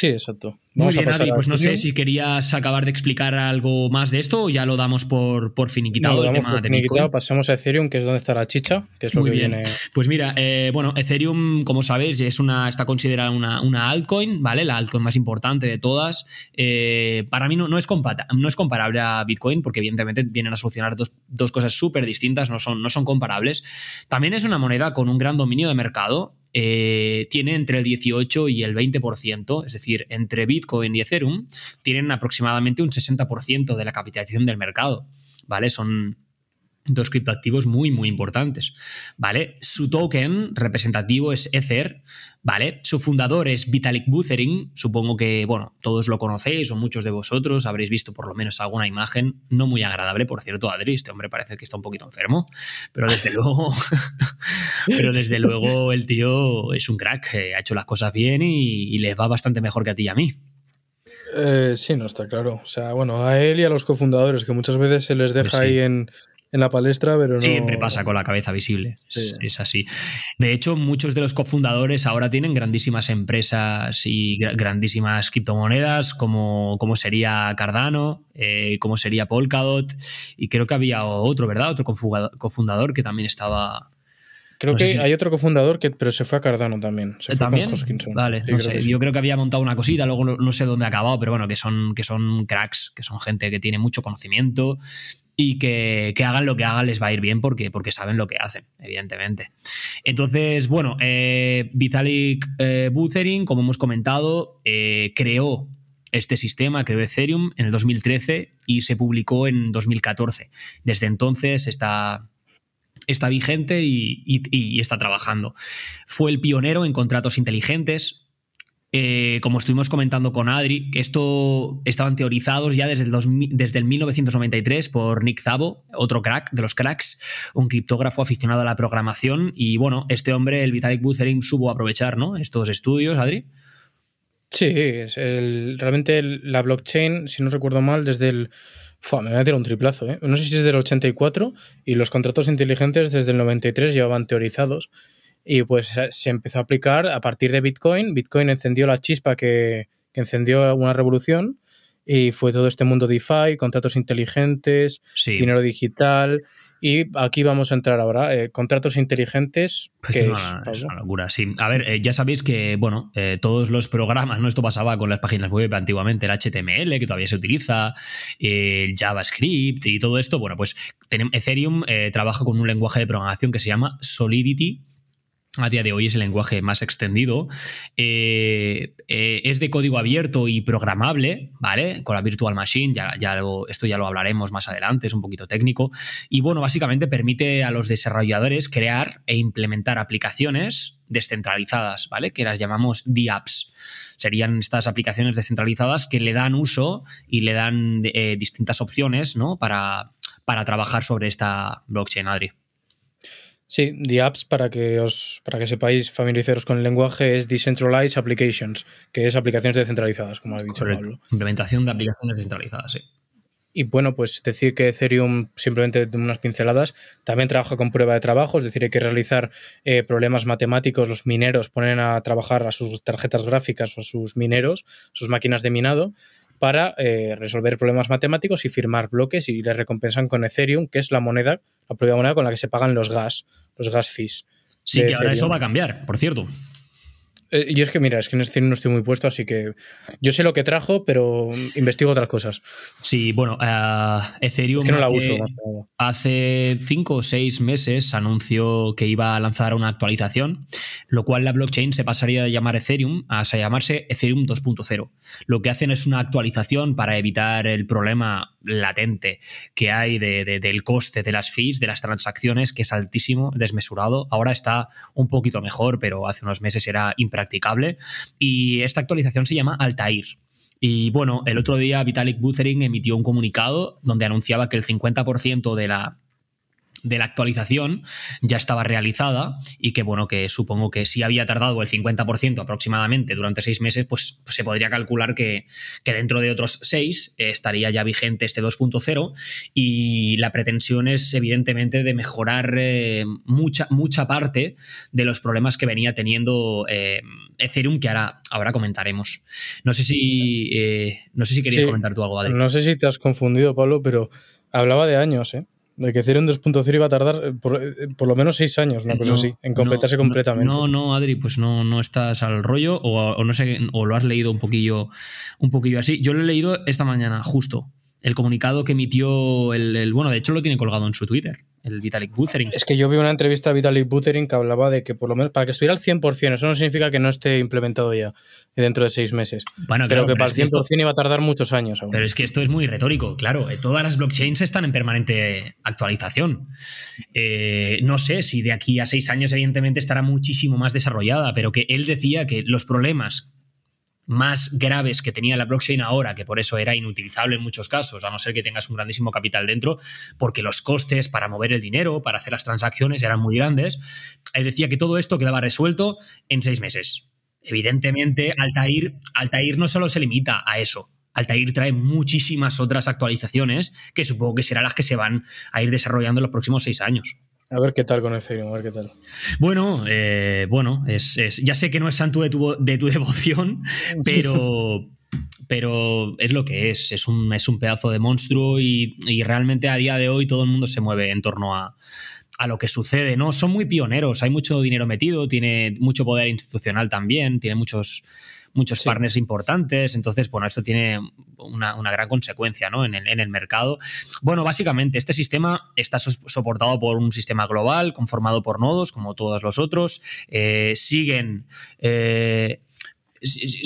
Exacto. Muy bien, Adri, pues no sé si querías acabar de explicar algo más de esto o ya lo damos por, por finiquitado el tema de Bitcoin. Pasamos a Ethereum, que es donde está la chicha, que es lo que viene. Pues mira, eh, bueno, Ethereum, como sabéis, es una, está considerada una, altcoin, ¿vale? La altcoin más importante de todas. Eh, para mí no, no, es no es comparable a Bitcoin, porque evidentemente vienen a solucionar dos, dos cosas súper distintas, no son, no son comparables. También es una moneda con un gran dominio de mercado eh, tiene entre el 18 y el 20%, es decir, entre Bitcoin y Ethereum, tienen aproximadamente un 60% de la capitalización del mercado, ¿vale? Son dos criptoactivos muy, muy importantes, ¿vale? Su token representativo es Ether, ¿vale? Su fundador es Vitalik Buterin, supongo que, bueno, todos lo conocéis o muchos de vosotros habréis visto por lo menos alguna imagen, no muy agradable, por cierto, Adri, este hombre parece que está un poquito enfermo, pero desde [laughs] luego, pero desde luego el tío es un crack, ha hecho las cosas bien y, le va bastante mejor que a ti y a mí. Eh, sí, no está claro. O sea, bueno, a él y a los cofundadores, que muchas veces se les deja ahí en, en la palestra, pero no. Siempre pasa con la cabeza visible. Es, así. De hecho, muchos de los cofundadores ahora tienen grandísimas empresas y grandísimas criptomonedas, como, como sería Cardano, eh, como sería Polkadot, y creo que había otro, ¿verdad? Otro cofundador que también estaba. Creo que hay otro cofundador que, pero se fue a Cardano también. Se fue ¿También? Vale, no sé. Yo creo que había montado una cosita, luego no, no, sé dónde ha acabado, pero bueno, que son, que son cracks, que son gente que tiene mucho conocimiento y que, hagan lo que hagan les va a ir bien porque, porque saben lo que hacen, evidentemente. Entonces, bueno, eh, Vitalik eh, Buterin, como hemos comentado, eh, creó este sistema, creó Ethereum en el 2013 y se publicó en 2014. Desde entonces está, está vigente y, está trabajando. Fue el pionero en contratos inteligentes, eh, como estuvimos comentando con Adri, esto estaban teorizados ya desde el, desde el 1993 por Nick Zabo, otro crack de los cracks, un criptógrafo aficionado a la programación. Y bueno, este hombre, el Vitalik Buterin, supo aprovechar ¿no? estos estudios, Adri. Sí, realmente la blockchain, si no recuerdo mal, desde el. me voy a tirar un triplazo, ¿eh? No sé si es del 84 y los contratos inteligentes desde el 93 llevaban teorizados. Y pues se empezó a aplicar a partir de Bitcoin. Bitcoin encendió la chispa que, encendió una revolución y fue todo este mundo DeFi, contratos inteligentes, dinero digital. Y aquí vamos a entrar ahora. Eh, contratos inteligentes. Pues es, una, locura, sí. A ver, eh, ya sabéis que, bueno, eh, todos los programas, ¿no? Esto pasaba con las páginas web antiguamente, el HTML, que todavía se utiliza, el JavaScript y todo esto. Bueno, pues Ethereum trabaja con un lenguaje de programación que se llama Solidity a día de hoy es el lenguaje más extendido. Eh, eh, es de código abierto y programable, ¿vale? Con la Virtual Machine, ya, esto ya lo hablaremos más adelante, es un poquito técnico. Y bueno, básicamente permite a los desarrolladores crear e implementar aplicaciones descentralizadas, ¿vale? Que las llamamos DApps. Serían estas aplicaciones descentralizadas que le dan uso y le dan eh, distintas opciones, ¿no? Para, para trabajar sobre esta blockchain, Adri. Sí, the apps, para que os para que sepáis familiarizaros con el lenguaje, es Decentralized Applications, que es aplicaciones descentralizadas, como ha dicho Pablo. Implementación de aplicaciones descentralizadas, sí. Y bueno, pues decir que Ethereum, simplemente de unas pinceladas, también trabaja con prueba de trabajo, es decir, hay que realizar eh, problemas matemáticos, los mineros ponen a trabajar a sus tarjetas gráficas o a sus mineros, sus máquinas de minado, para eh, resolver problemas matemáticos y firmar bloques y les recompensan con Ethereum, que es la moneda, la propia moneda con la que se pagan los gas, los gas fees. Sí, que ahora eso va a cambiar, por cierto. Eh, yo es que, mira, es que en este no estoy muy puesto, así que yo sé lo que trajo, pero investigo otras cosas. Sí, bueno, uh, Ethereum no la uso, hace cinco o seis meses anunció que iba a lanzar una actualización, lo cual la blockchain se pasaría de llamar Ethereum a llamarse Ethereum 2.0. Lo que hacen es una actualización para evitar el problema latente que hay del coste de las fees, de las transacciones, que es altísimo, desmesurado. Ahora está un poquito mejor, pero hace unos meses era impracticable. Y esta actualización se llama Altair. Y bueno, el otro día Vitalik Buterin emitió un comunicado donde anunciaba que el 50% de la de la actualización ya estaba realizada y que, bueno, que supongo que si había tardado el 50% aproximadamente durante seis meses, pues, se podría calcular que, dentro de otros seis eh, estaría ya vigente este 2.0 y la pretensión es evidentemente de mejorar eh, mucha, mucha parte de los problemas que venía teniendo eh, Ethereum, que ahora, ahora comentaremos. No sé si, no sé si querías comentar tú algo, Adri. No sé si te has confundido, Pablo, pero hablaba de años, ¿eh? De que Ethereum 2.0 iba a tardar eh, eh, por, lo menos seis años, una cosa así, en completarse completamente. No, no, Adri, pues no, no estás al rollo o, no sé, o lo has leído un poquillo, un poquillo así. Yo lo he leído esta mañana, justo. El comunicado que emitió el, Bueno, de hecho lo tiene colgado en su Twitter, el Vitalik Buterin. Es que yo vi una entrevista a Vitalik Buterin que hablaba de que por lo menos para que estuviera al 100%, eso no significa que no esté implementado ya dentro de seis meses. Bueno, pero que para el 100% iba a tardar muchos años. Pero es que esto es muy retórico, claro. Eh, todas las blockchains están en permanente actualización. Eh, no sé si de aquí a seis años, evidentemente, estará muchísimo más desarrollada, pero que él decía que los problemas más graves que tenía la blockchain ahora, que por eso era inutilizable en muchos casos, a no ser que tengas un grandísimo capital dentro, porque los costes para mover el dinero, para hacer las transacciones eran muy grandes. Él decía que todo esto quedaba resuelto en seis meses. Evidentemente, Altair, Altair no solo se limita a eso. Altair trae muchísimas otras actualizaciones que supongo que serán las que se van a ir desarrollando en los próximos seis años. A ver qué tal con Ethereum, a ver qué tal. Bueno, eh, bueno, es, ya sé que no es santo de tu, de tu [laughs] devoción, pero, pero es lo que es. Es un, es un pedazo de monstruo y, y realmente a día de hoy todo el mundo se mueve en torno a, a lo que sucede, ¿no? Son muy pioneros, hay mucho dinero metido, tiene mucho poder institucional también, tiene muchos, muchos partners importantes, entonces, bueno, esto tiene una, gran consecuencia ¿no? en, el, mercado. Bueno, básicamente, este sistema está soportado por un sistema global conformado por nodos, como todos los otros, eh, siguen... Eh,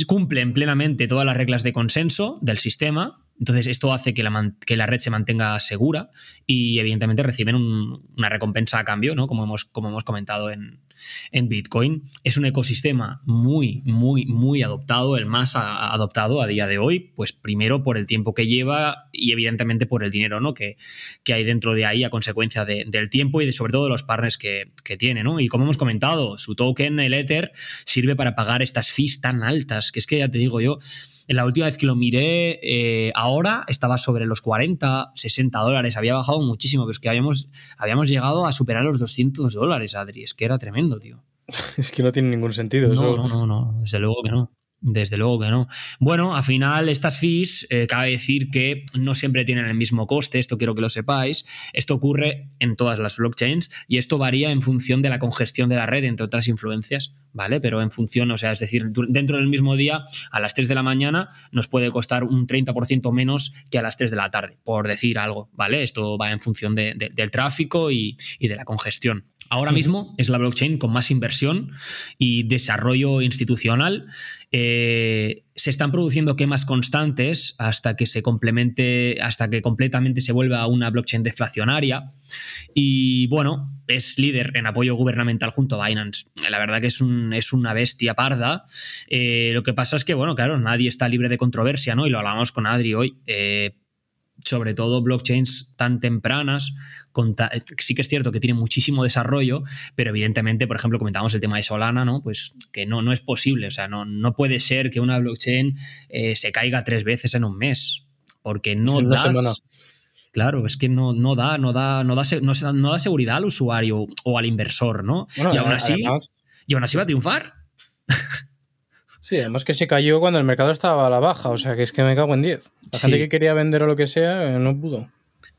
cumplen plenamente todas las reglas de consenso del sistema, entonces, esto hace que la, que la, red se mantenga segura y, evidentemente, reciben una recompensa a cambio, ¿no? Como hemos, como hemos comentado en, en Bitcoin. Es un ecosistema muy, muy, muy adoptado, el más adoptado a día de hoy, pues primero por el tiempo que lleva y evidentemente por el dinero ¿no? que, que hay dentro de ahí a consecuencia del tiempo y de, sobre todo de los partners que, que tiene. ¿no? Y como hemos comentado, su token, el Ether, sirve para pagar estas fees tan altas, que es que ya te digo yo, la última vez que lo miré, eh, ahora estaba sobre los 40, 60 dólares. Había bajado muchísimo, pero es que habíamos, habíamos llegado a superar los 200 dólares, Adri. Es que era tremendo, tío. [laughs] Es que no tiene ningún sentido. No, no, no, no, desde luego que no. Desde luego que no. Bueno, al final estas fees, eh, cabe decir que no siempre tienen el mismo coste, esto quiero que lo sepáis. Esto ocurre en todas las blockchains y esto varía en función de la congestión de la red, entre otras influencias, ¿vale? Pero en función, o sea, es decir, dentro del mismo día, a las 3 de la mañana nos puede costar un 30% menos que a las 3 de la tarde, por decir algo, ¿vale? Esto va en función del tráfico y de la congestión. Ahora mismo es la blockchain con más inversión y desarrollo institucional. Eh, se están produciendo quemas constantes hasta que se complemente, hasta que completamente se vuelva una blockchain deflacionaria. Y bueno, es líder en apoyo gubernamental junto a Binance. La verdad que es, un, es una bestia parda. Eh, lo que pasa es que, bueno, claro, nadie está libre de controversia, ¿no? Y lo hablamos con Adri hoy. Eh, sobre todo blockchains tan tempranas, sí que es cierto que tiene muchísimo desarrollo, pero evidentemente, por ejemplo, comentamos el tema de Solana, ¿no? Pues que no, no es posible, o sea, no, no puede ser que una blockchain eh, se caiga tres veces en un mes, porque no, da Claro, es que no, no da, no da, no da, no, da seguridad al usuario o al inversor, ¿no? y aún así, y aún así va a triunfar. [laughs] Sí, además que se cayó cuando el mercado estaba a la baja, o sea que es que me cago en 10. La gente que quería vender o lo que sea eh, no pudo.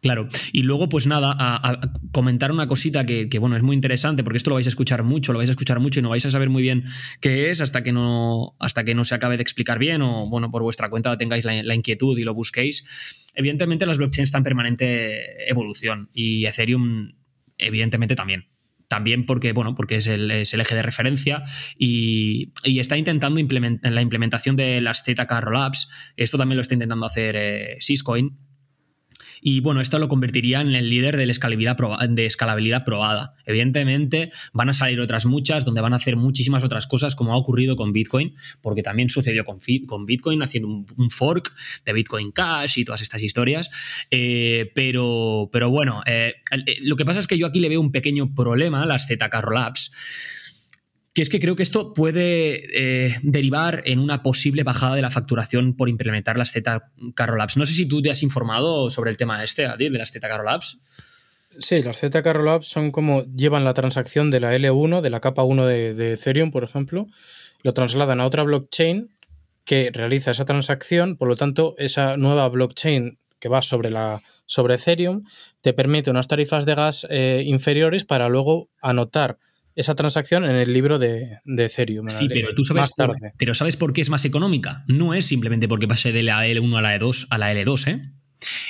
Claro, y luego pues nada, a, comentar una cosita que, bueno, es muy interesante porque esto lo vais a escuchar mucho, lo vais a escuchar mucho y no vais a saber muy bien qué es hasta que no, hasta que no se acabe de explicar bien o bueno, por vuestra cuenta tengáis la, la inquietud y lo busquéis. Evidentemente las blockchains están en permanente evolución y Ethereum evidentemente también también porque, bueno, porque es el, eje de referencia y, está intentando la implementación de las ZK Rollups. Esto también lo está intentando hacer eh, Syscoin. Y bueno, esto lo convertiría en el líder de, la escalabilidad, de escalabilidad probada. Evidentemente, van a salir otras muchas donde van a hacer muchísimas otras cosas, como ha ocurrido con Bitcoin, porque también sucedió con, con Bitcoin, haciendo un, fork de Bitcoin Cash y todas estas historias. Eh, pero, pero bueno, eh, eh, lo que pasa es que yo aquí le veo un pequeño problema a las ZK Rollups que es que creo que esto puede eh, derivar en una posible bajada de la facturación por implementar las Z Labs. No sé si tú te has informado sobre el tema este, Adil, de las Z Labs. Sí, las Z Labs son como llevan la transacción de la L1, de la capa 1 de, Ethereum, por ejemplo, lo trasladan a otra blockchain que realiza esa transacción, por lo tanto, esa nueva blockchain que va sobre Ethereum te permite unas tarifas de gas eh, inferiores para luego anotar esa transacción en el libro de, de Ethereum. Sí, pero tú sabes, pero ¿sabes por qué es más económica? No es simplemente porque pase de la L1 a la L2 a la L2, ¿eh?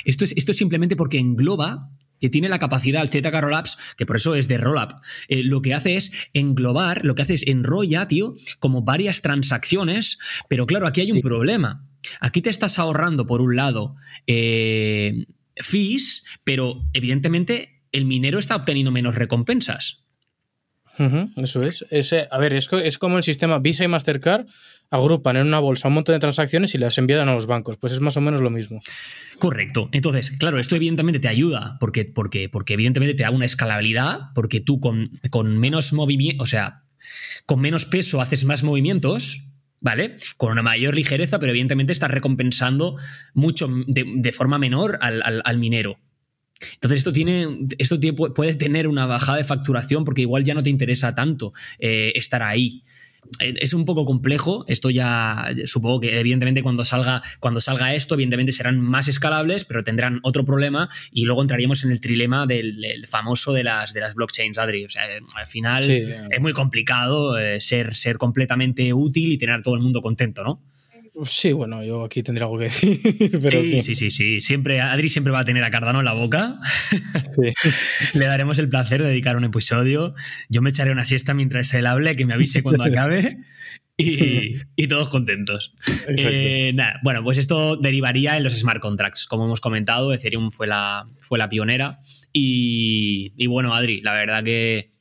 Esto es, esto es simplemente porque engloba que tiene la capacidad, el ZK Rollups, que por eso es de Rollup, eh, lo que hace es englobar, lo que hace es enrolla, tío, como varias transacciones, pero claro, aquí hay un problema. Aquí te estás ahorrando, por un lado, eh, fees, pero evidentemente el minero está obteniendo menos recompensas eso es. Ese, a ver, es, es, como el sistema Visa y Mastercard agrupan en una bolsa un montón de transacciones y las envían a los bancos. Pues es más o menos lo mismo. Correcto. Entonces, claro, esto evidentemente te ayuda porque, porque, porque evidentemente te da una escalabilidad, porque tú con, con menos movimiento, o sea, con menos peso haces más movimientos, ¿vale? Con una mayor ligereza, pero evidentemente estás recompensando mucho de, forma menor al, al minero. Entonces esto tiene, esto puede tener una bajada de facturación porque igual ya no te interesa tanto eh, estar ahí. Eh, es un poco complejo, esto ya supongo que evidentemente cuando salga, cuando salga esto, evidentemente serán más escalables, pero tendrán otro problema y luego entraríamos en el trilema del, famoso de las, de las blockchains, Adri. O sea, al final es muy complicado eh, ser, ser completamente útil y tener a todo el mundo contento, ¿no? Sí, bueno, yo aquí tendría algo que [laughs] decir. sí, sí, sí, sí, Siempre, Adri siempre va a tener a Cardano en la boca. [laughs] Le daremos el placer de dedicar un episodio. Yo me echaré una siesta mientras él hable, que me avise cuando acabe. Y, todos contentos. Eh, bueno, pues esto derivaría en los smart contracts. Como hemos comentado, Ethereum fue la, fue la pionera. Y, y bueno, Adri, la verdad que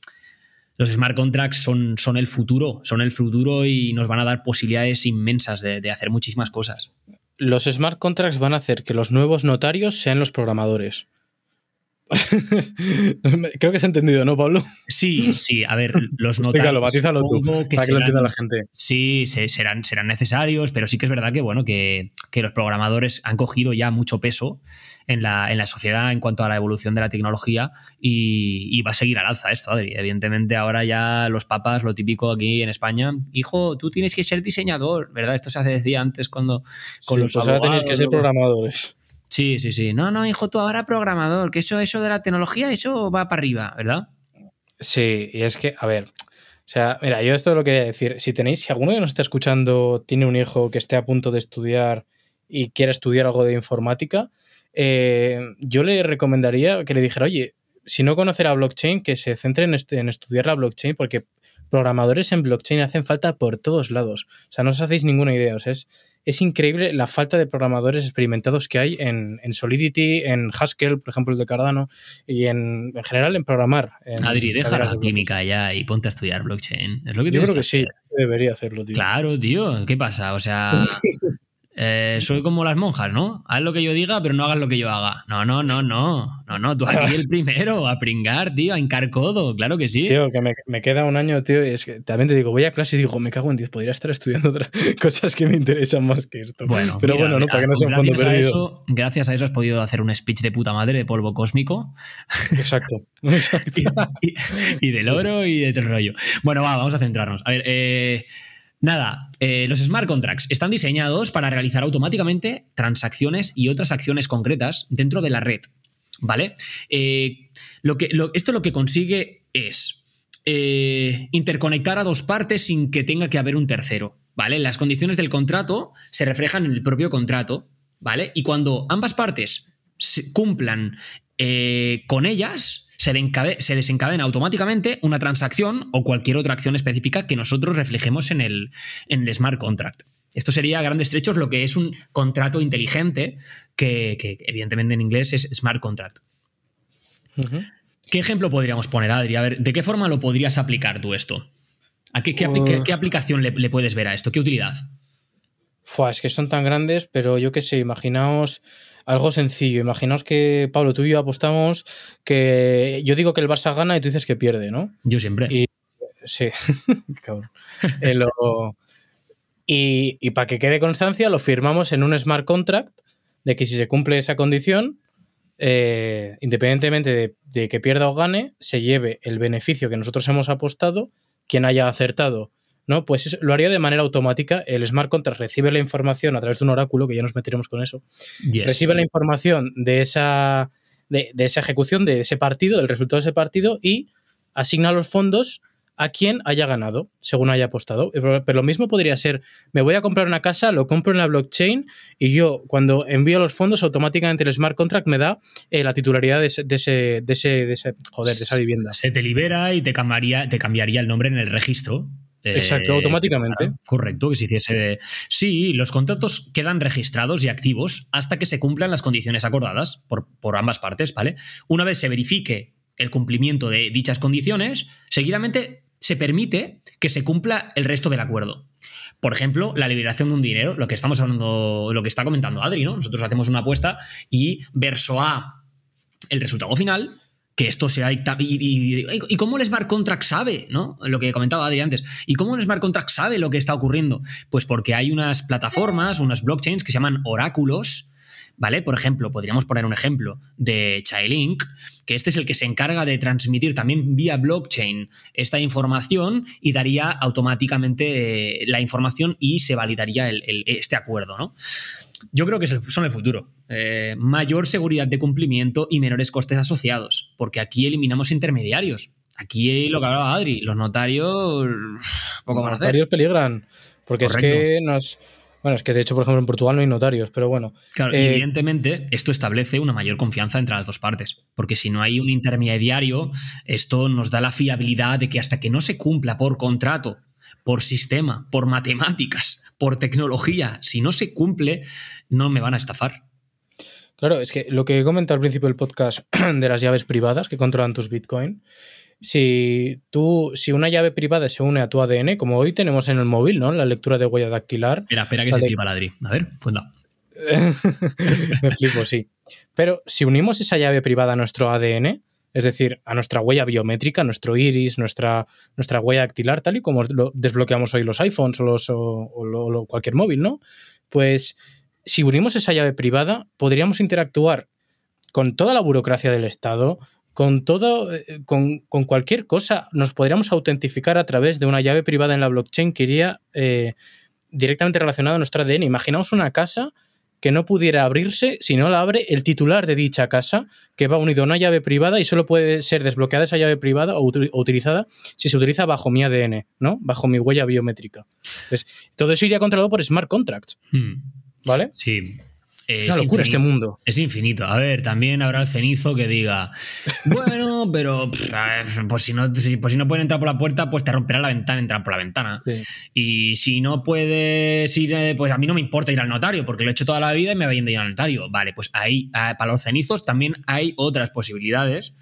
los smart contracts son, son el futuro, son el futuro y nos van a dar posibilidades inmensas de, de hacer muchísimas cosas. Los smart contracts van a hacer que los nuevos notarios sean los programadores. [laughs] Creo que se ha entendido, ¿no, Pablo? Sí, sí. A ver, los [laughs] notarios. batízalo tú, para que lo entienda la gente. Sí, serán, serán necesarios, pero sí que es verdad que, bueno, que, los programadores han cogido ya mucho peso en la, en la, sociedad en cuanto a la evolución de la tecnología y, va a seguir al alza esto, Adri. Evidentemente, ahora ya los papas, lo típico aquí en España, hijo, tú tienes que ser diseñador, ¿verdad? Esto se hace decía antes cuando con los pues ahora tenéis que ser programadores. Sí, sí, sí. No, no, hijo, tú ahora programador, que eso, eso de la tecnología, eso va para arriba, ¿verdad? Sí, y es que, a ver, o sea, mira, yo esto lo quería decir. Si tenéis, si alguno que nos está escuchando tiene un hijo que esté a punto de estudiar y quiera estudiar algo de informática, eh, yo le recomendaría que le dijera, oye, si no conoce la blockchain, que se centre en, este, en estudiar la blockchain, porque programadores en blockchain hacen falta por todos lados. O sea, no os hacéis ninguna idea. O sea, es, es increíble la falta de programadores experimentados que hay en, Solidity, en Haskell, por ejemplo, el de Cardano, y en, general en programar. Adri, deja la química ya y ponte a estudiar blockchain. Yo creo que, sí, debería hacerlo, tío. Claro, tío. ¿Qué pasa? O sea, [laughs] Eh, soy como las monjas, ¿no? Haz lo que yo diga, pero no hagas lo que yo haga. No, no, no, no. No, no, tú aquí el primero, a pringar, tío, a hincar codo, claro que sí. Tío, que me, queda un año, tío, y es que también te digo, voy a clase y digo, me cago en Dios, podría estar estudiando otras [laughs] cosas que me interesan más que esto. Bueno, pero bueno, no, para que no sea un fondo perdido. Eso, gracias a eso has podido hacer un speech de puta madre de polvo cósmico. Exacto. [laughs] Exacto. y, del oro y de todo rollo. Bueno, va, vamos a centrarnos. A ver, eh. Nada, eh, los smart contracts están diseñados para realizar automáticamente transacciones y otras acciones concretas dentro de la red. ¿Vale? Eh, esto lo que consigue es eh, interconectar a dos partes sin que tenga que haber un tercero. ¿Vale? Las condiciones del contrato se reflejan en el propio contrato. ¿Vale? Y cuando ambas partes cumplan con ellas, se, desencadena automáticamente una transacción o cualquier otra acción específica que nosotros reflejemos en el, en el smart contract. Esto sería a grandes trechos lo que es un contrato inteligente, que, evidentemente en inglés es smart contract. ¿Qué ejemplo podríamos poner, Adri? A ver, ¿de qué forma lo podrías aplicar tú esto? ¿A qué, aplicación le, puedes ver a esto? ¿Qué utilidad? es que son tan grandes, pero yo qué sé, imaginaos algo sencillo. Imaginaos que, Pablo, tú y yo apostamos que yo digo que el Barça gana y tú dices que pierde, ¿no? Yo siempre. Y, sí, [laughs] cabrón. Eh, y, para que quede constancia, lo firmamos en un smart contract de que si se cumple esa condición, eh, independientemente de, de, que pierda o gane, se lleve el beneficio que nosotros hemos apostado, quien haya acertado ¿no? Pues lo haría de manera automática. El smart contract recibe la información a través de un oráculo, que ya nos meteremos con eso. Recibe la información de esa, de, esa ejecución, de ese partido, del resultado de ese partido, y asigna los fondos a quien haya ganado, según haya apostado. Pero, lo mismo podría ser, me voy a comprar una casa, lo compro en la blockchain y yo cuando envío los fondos automáticamente el smart contract me da eh, la titularidad de ese, de ese, de ese, joder, de esa vivienda. Se te libera y te cambiaría, te cambiaría el nombre en el registro. Exacto, eh, automáticamente. correcto, que se hiciese. Sí, los contratos quedan registrados y activos hasta que se cumplan las condiciones acordadas por, por ambas partes, ¿vale? Una vez se verifique el cumplimiento de dichas condiciones, seguidamente se permite que se cumpla el resto del acuerdo. Por ejemplo, la liberación de un dinero, lo que estamos hablando, lo que está comentando Adri, ¿no? Nosotros hacemos una apuesta y verso A el resultado final que esto sea y, y, cómo el smart contract sabe, ¿no? Lo que comentaba Adri antes. ¿Y cómo el smart contract sabe lo que está ocurriendo? Pues porque hay unas plataformas, unas blockchains que se llaman oráculos, ¿vale? Por ejemplo, podríamos poner un ejemplo de Chainlink, que este es el que se encarga de transmitir también vía blockchain esta información y daría automáticamente eh, la información y se validaría este acuerdo, ¿no? Yo creo que son el futuro. Eh, mayor seguridad de cumplimiento y menores costes asociados, porque aquí eliminamos intermediarios. Aquí lo que hablaba Adri, los notarios poco Los notarios peligran, porque es que nos... Bueno, es que de hecho, por ejemplo, en Portugal no hay notarios, pero bueno. Claro, eh, evidentemente, esto establece una mayor confianza entre las dos partes, porque si no hay un intermediario, esto nos da la fiabilidad de que hasta que no se cumpla por contrato, por sistema, por matemáticas, por tecnología, si no se cumple, no me van a estafar. Claro, es que lo que he comentado al principio del podcast [clears throat] de las llaves privadas que controlan tus Bitcoin, si tú, si una llave privada se une a tu ADN, como hoy tenemos en el móvil, ¿no? La lectura de huella dactilar. Espera, espera que se flipa Ladri. A ver, cuenta. [laughs] Me flipo, sí. Pero si unimos esa llave privada a nuestro ADN, es decir, a nuestra huella biométrica, nuestro iris, nuestra, nuestra huella dactilar, tal y como desbloqueamos hoy los iPhones o, los, o, cualquier móvil, ¿no? Pues si unimos esa llave privada, podríamos interactuar con toda la burocracia del Estado, con todo, eh, con, cualquier cosa, nos podríamos autentificar a través de una llave privada en la blockchain que iría eh, directamente relacionada a nuestro ADN. Imaginaos una casa que no pudiera abrirse si no la abre el titular de dicha casa, que va unido a una llave privada y solo puede ser desbloqueada esa llave privada o, utilizada si se utiliza bajo mi ADN, ¿no? Bajo mi huella biométrica. todo eso iría controlado por smart contracts. Hmm. ¿Vale? Sí es una locura este mundo. Es infinito. A ver, también habrá el cenizo que diga, bueno, [laughs] pero pues, si no, pues si no pueden entrar por la puerta, pues te romperá la ventana, entrar por la ventana. Y si no puedes ir, eh, pues a mí no me importa ir al notario, porque lo he hecho toda la vida y me va yendo ir al notario. Vale, pues ahí, ah, para los cenizos también hay otras posibilidades.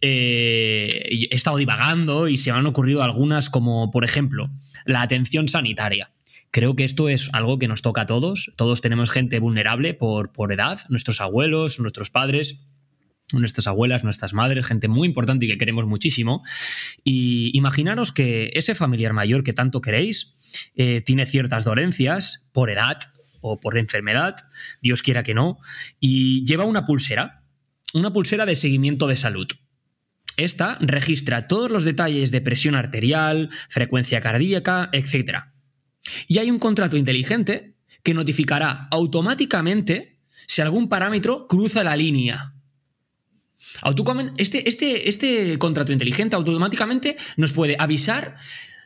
Eh, he estado divagando y se me han ocurrido algunas como, por ejemplo, la atención sanitaria. Creo que esto es algo que nos toca a todos. Todos tenemos gente vulnerable por, por edad, nuestros abuelos, nuestros padres, nuestras abuelas, nuestras madres, gente muy importante y que queremos muchísimo. Y imaginaros que ese familiar mayor que tanto queréis eh, tiene ciertas dolencias por edad o por enfermedad, Dios quiera que no, y lleva una pulsera, una pulsera de seguimiento de salud. Esta registra todos los detalles de presión arterial, frecuencia cardíaca, etcétera y hay un contrato inteligente que notificará automáticamente si algún parámetro cruza la línea. Este, este, este contrato inteligente automáticamente nos puede avisar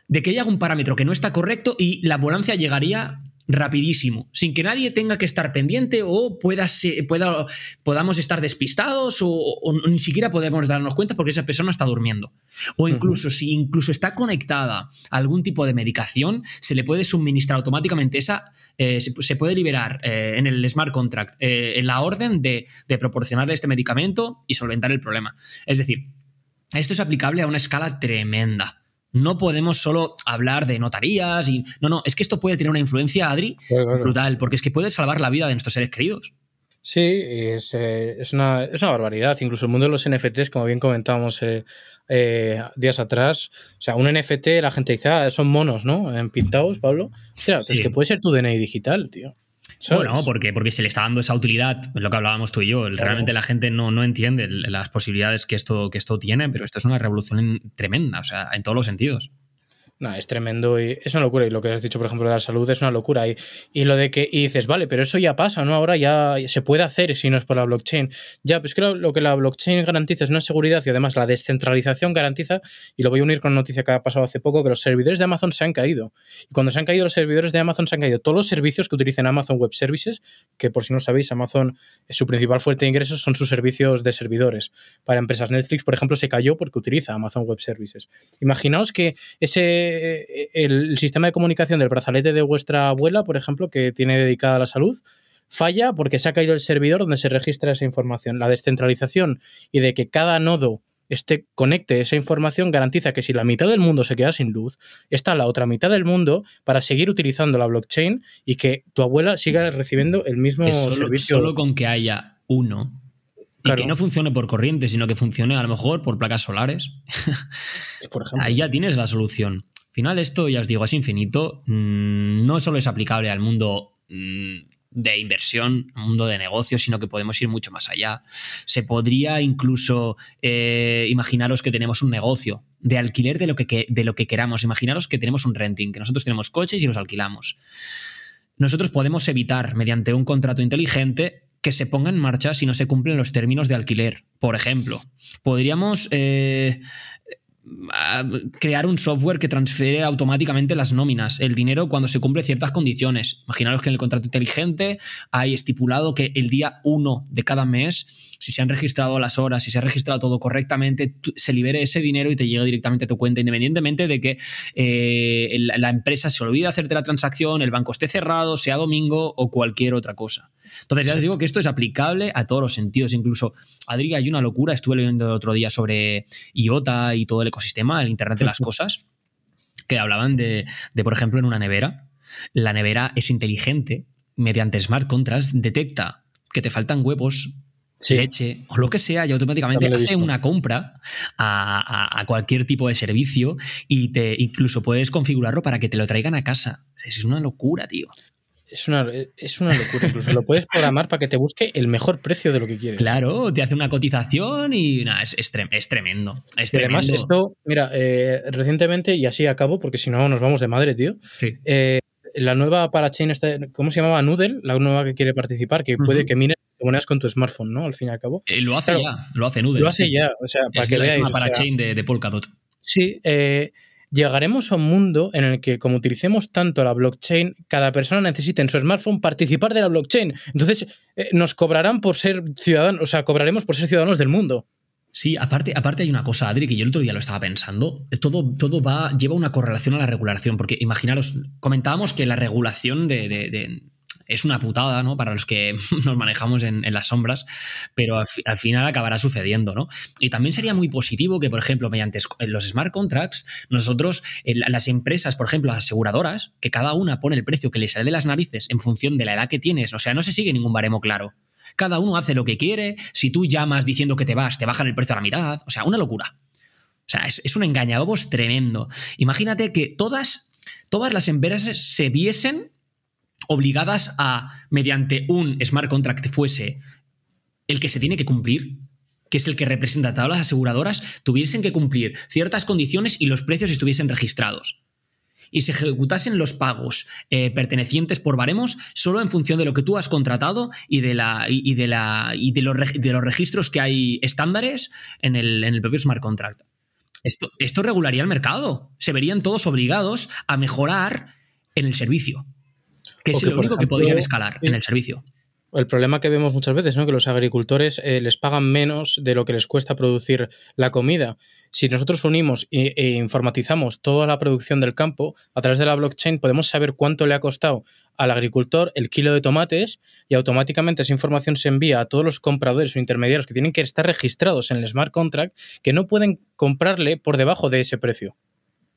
de que hay algún parámetro que no está correcto y la ambulancia llegaría rapidísimo, sin que nadie tenga que estar pendiente o pueda, pueda podamos estar despistados o, ni siquiera podemos darnos cuenta porque esa persona está durmiendo. O incluso si incluso está conectada a algún tipo de medicación, se le puede suministrar automáticamente esa, eh, se, puede liberar eh, en el smart contract eh, en la orden de, de proporcionarle este medicamento y solventar el problema. Es decir, esto es aplicable a una escala tremenda. No podemos solo hablar de notarías y. No, no, es que esto puede tener una influencia, Adri, brutal, porque es que puede salvar la vida de nuestros seres queridos. Sí, es, eh, es, una, barbaridad. Incluso el mundo de los NFTs, como bien comentábamos eh, eh, días atrás, o sea, un NFT, la gente dice, ah, son monos, ¿no? En pintados, Pablo. es que puede ser tu DNI digital, tío. Bueno, porque, porque se le está dando esa utilidad, lo que hablábamos tú y yo. Realmente la gente no, no entiende las posibilidades que esto, que esto tiene, pero esto es una revolución tremenda, o sea, en todos los sentidos. No, es tremendo y es una locura. Y lo que has dicho, por ejemplo, de la salud es una locura. Y, y lo de que dices, vale, pero eso ya pasa, ¿no? Ahora ya se puede hacer si no es por la blockchain. Ya, pues que lo, que la blockchain garantiza es una seguridad y además la descentralización garantiza, y lo voy a unir con una noticia que ha pasado hace poco, que los servidores de Amazon se han caído. Y cuando se han caído los servidores de Amazon, se han caído todos los servicios que utilizan Amazon Web Services, que por si no sabéis, Amazon, su principal fuente de ingresos son sus servicios de servidores. Para empresas Netflix, por ejemplo, se cayó porque utiliza Amazon Web Services. Imaginaos que ese el sistema de comunicación del brazalete de vuestra abuela, por ejemplo, que tiene dedicada a la salud, falla porque se ha caído el servidor donde se registra esa información. La descentralización y de que cada nodo este conecte esa información garantiza que si la mitad del mundo se queda sin luz, está la otra mitad del mundo para seguir utilizando la blockchain y que tu abuela siga recibiendo el mismo servicio. Solo con que haya uno y que no funcione por corriente, sino que funcione a lo mejor por placas solares. Por Ahí ya tienes la solución final esto, ya os digo, es infinito. Mm, no solo es aplicable al mundo mm, de inversión, mundo de negocios, sino que podemos ir mucho más allá. Se podría incluso eh, imaginaros que tenemos un negocio de alquiler de lo, que, de lo que queramos. Imaginaros que tenemos un renting, que nosotros tenemos coches y los alquilamos. Nosotros podemos evitar, mediante un contrato inteligente, que se ponga en marcha si no se cumplen los términos de alquiler. Por ejemplo, podríamos eh, crear un software que transfiere automáticamente las nóminas, el dinero cuando se cumple ciertas condiciones. Imaginaros que en el contrato inteligente hay estipulado que el día 1 de cada mes, si se han registrado las horas, si se ha registrado todo correctamente, se libere ese dinero y te llegue directamente a tu cuenta, independientemente de que eh, la empresa se olvide hacerte la transacción, el banco esté cerrado, sea domingo o cualquier otra cosa. Entonces, ya les digo que esto es aplicable a todos los sentidos. Incluso, Adri, hay una locura. Estuve leyendo el otro día sobre IOTA y todo el ecosistema, el Internet de las Cosas, que hablaban de, por ejemplo, en una nevera. La nevera es inteligente, mediante smart contracts, detecta que te faltan huevos, leche o lo que sea y automáticamente hace una compra a, a, cualquier tipo de servicio y te incluso puedes configurarlo para que te lo traigan a casa. Es una locura, tío. Es una, es una locura, incluso lo puedes programar para que te busque el mejor precio de lo que quieres. Claro, te hace una cotización y nada, es, es, tremendo. Es además, esto, mira, eh, recientemente, y así acabo, porque si no nos vamos de madre, tío. Eh, la nueva parachain, ¿cómo se llamaba? Noodle, la nueva que quiere participar, que puede que mires con tu smartphone, ¿no? Al fin y al cabo. Eh, lo hace ya, lo hace Noodle. Lo hace ya, o sea, para que veáis. Es una parachain de, de Polkadot. Sí, eh, llegaremos a un mundo en el que, como utilicemos tanto la blockchain, cada persona necesite en su smartphone participar de la blockchain. Entonces, eh, nos cobrarán por ser ciudadanos, o sea, cobraremos por ser ciudadanos del mundo. Sí, aparte, aparte hay una cosa, Adri, que yo el otro día lo estaba pensando. Todo, todo va, lleva una correlación a la regulación, porque imaginaros, comentábamos que la regulación de es una putada, ¿no? Para los que [laughs] nos manejamos en, las sombras, pero al, final acabará sucediendo, ¿no? Y también sería muy positivo que, por ejemplo, mediante los smart contracts, nosotros, las empresas, por ejemplo, las aseguradoras, que cada una pone el precio que le sale de las narices en función de la edad que tienes, o sea, no se sigue ningún baremo claro. Cada uno hace lo que quiere, si tú llamas diciendo que te vas, te bajan el precio a la mitad, o sea, una locura. O sea, es, es un engañabobos tremendo. Imagínate que todas, todas las empresas se viesen obligadas a, mediante un smart contract fuese el que se tiene que cumplir, que es el que representa a todas las aseguradoras, tuviesen que cumplir ciertas condiciones y los precios estuviesen registrados. Y se ejecutasen los pagos eh, pertenecientes por baremos solo en función de lo que tú has contratado y de, la, y de, la, y de, los, de los registros que hay estándares en el, en el propio smart contract. Esto, esto regularía el mercado. Se verían todos obligados a mejorar en el servicio. Que es que, lo único que podrían escalar en el servicio. El problema que vemos muchas veces, ¿no? Que los agricultores eh, les pagan menos de lo que les cuesta producir la comida. Si nosotros unimos e, e informatizamos toda la producción del campo, a través de la blockchain podemos saber cuánto le ha costado al agricultor el kilo de tomates y automáticamente esa información se envía a todos los compradores o intermediarios que tienen que estar registrados en el smart contract que no pueden comprarle por debajo de ese precio.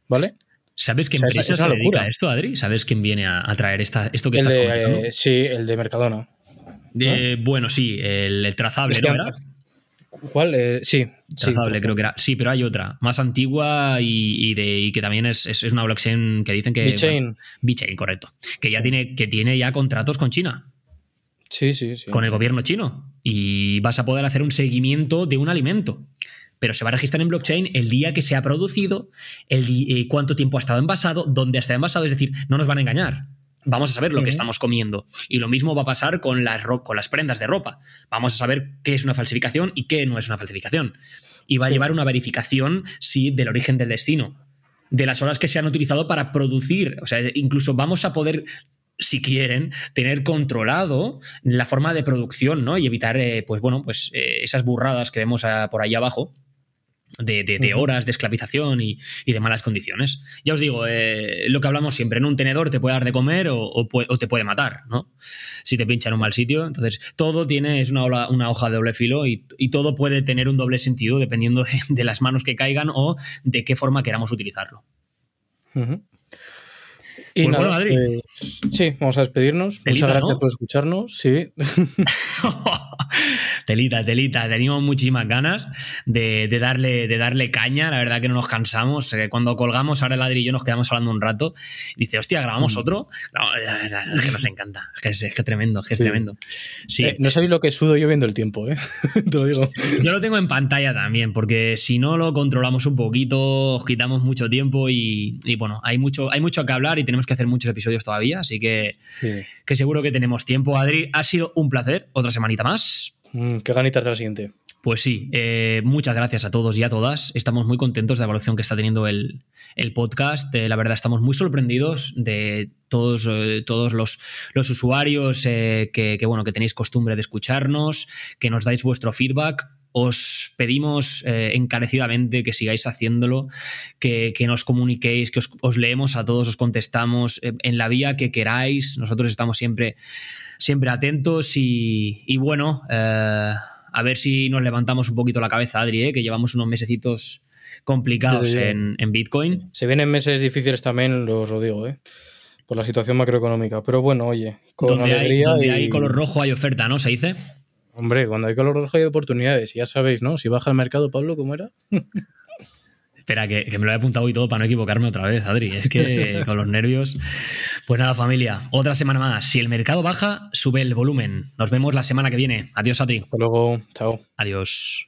¿Vale? ¿Sabes qué O sea, es- empresa se dedica locura. a esto, Adri? ¿Sabes quién viene a, a traer esta, esto que El estás de, comentando? eh, sí, el de Mercadona. Eh, bueno, sí, el, el trazable, Es que ¿no era? ¿Cuál? Eh, sí, sí. Trazable, creo que era. Sí, pero hay otra, más antigua y, y de, y que también es, es- es una blockchain que dicen que. VeChain. bueno, VeChain, correcto. Que ya tiene, que tiene ya contratos con China, Sí, sí, sí. con el gobierno chino. Y vas a poder hacer un seguimiento de un alimento. Pero se va a registrar en blockchain el día que se ha producido, el eh, cuánto tiempo ha estado envasado, dónde ha estado envasado. Es decir, no nos van a engañar. Vamos a saber lo que estamos comiendo. Y lo mismo va a pasar con las, con las prendas de ropa. Vamos a saber qué es una falsificación y qué no es una falsificación. Y va a llevar una verificación, sí, del origen del destino. De las horas que se han utilizado para producir. O sea, incluso vamos a poder si quieren, tener controlado la forma de producción, ¿no? Y evitar, eh, pues bueno, pues eh, esas burradas que vemos ah, por ahí abajo. De, de- de Ujú. horas de esclavización y, y de malas condiciones. Ya os digo, eh, lo que hablamos siempre, en un tenedor te puede dar de comer o, o te puede matar, ¿no? Si te pincha en un mal sitio. Entonces, todo tiene, es una, ola- una hoja de doble filo y, y todo puede tener un doble sentido dependiendo de, de las manos que caigan o de qué forma queramos utilizarlo. Y Pues nada, bueno, eh, sí, vamos a despedirnos. Telita, Muchas gracias ¿no? por escucharnos. Sí, [laughs] telita, telita. Teníamos muchísimas ganas de, de darle, de darle caña. La verdad que no nos cansamos. Eh, Cuando colgamos, ahora el Adri y yo nos quedamos hablando un rato. Dice, hostia, ¿grabamos Mm. otro? No, la verdad es que nos encanta. Es que es, es que tremendo, es que es Sí. tremendo. Sí. Eh, no sabéis lo que sudo yo viendo el tiempo, ¿eh? [laughs] Te lo digo. Yo lo tengo en pantalla también, porque si no lo controlamos un poquito, os quitamos mucho tiempo y, y bueno, hay mucho, hay mucho que hablar y tenemos que hacer muchos episodios todavía, así que, Sí. que seguro que tenemos tiempo. Adri, ha sido un placer, otra semanita más. Mm, qué ganitas de la siguiente. Pues sí, eh, muchas gracias a todos y a todas. Estamos muy contentos de la evolución que está teniendo el, el podcast. Eh, la verdad, estamos muy sorprendidos de todos, eh, todos los, los usuarios que, que, bueno, que tenéis costumbre de escucharnos, que nos dais vuestro feedback. Os pedimos eh, encarecidamente que sigáis haciéndolo, que, que nos comuniquéis, que os, os leemos a todos, os contestamos eh, en la vía que queráis. Nosotros estamos siempre, siempre atentos y, y bueno, eh, a ver si nos levantamos un poquito la cabeza, Adri, que llevamos unos mesecitos complicados Sí, sí, sí. en, en Bitcoin. Se vienen meses difíciles también, os lo digo, ¿eh? Por la situación macroeconómica. Pero bueno, oye, con Donde, hay, alegría. donde y- hay color rojo hay oferta, ¿no? Se dice. Hombre, cuando hay color rojo hay oportunidades. Ya sabéis, ¿no? Si baja el mercado, Pablo, ¿cómo era? Espera, que, que me lo he apuntado y todo para no equivocarme otra vez, Adri. Es que [laughs] con los nervios. Pues nada, familia, otra semana más. Si el mercado baja, sube el volumen. Nos vemos la semana que viene. Adiós, Adri. Hasta luego, chao. Adiós.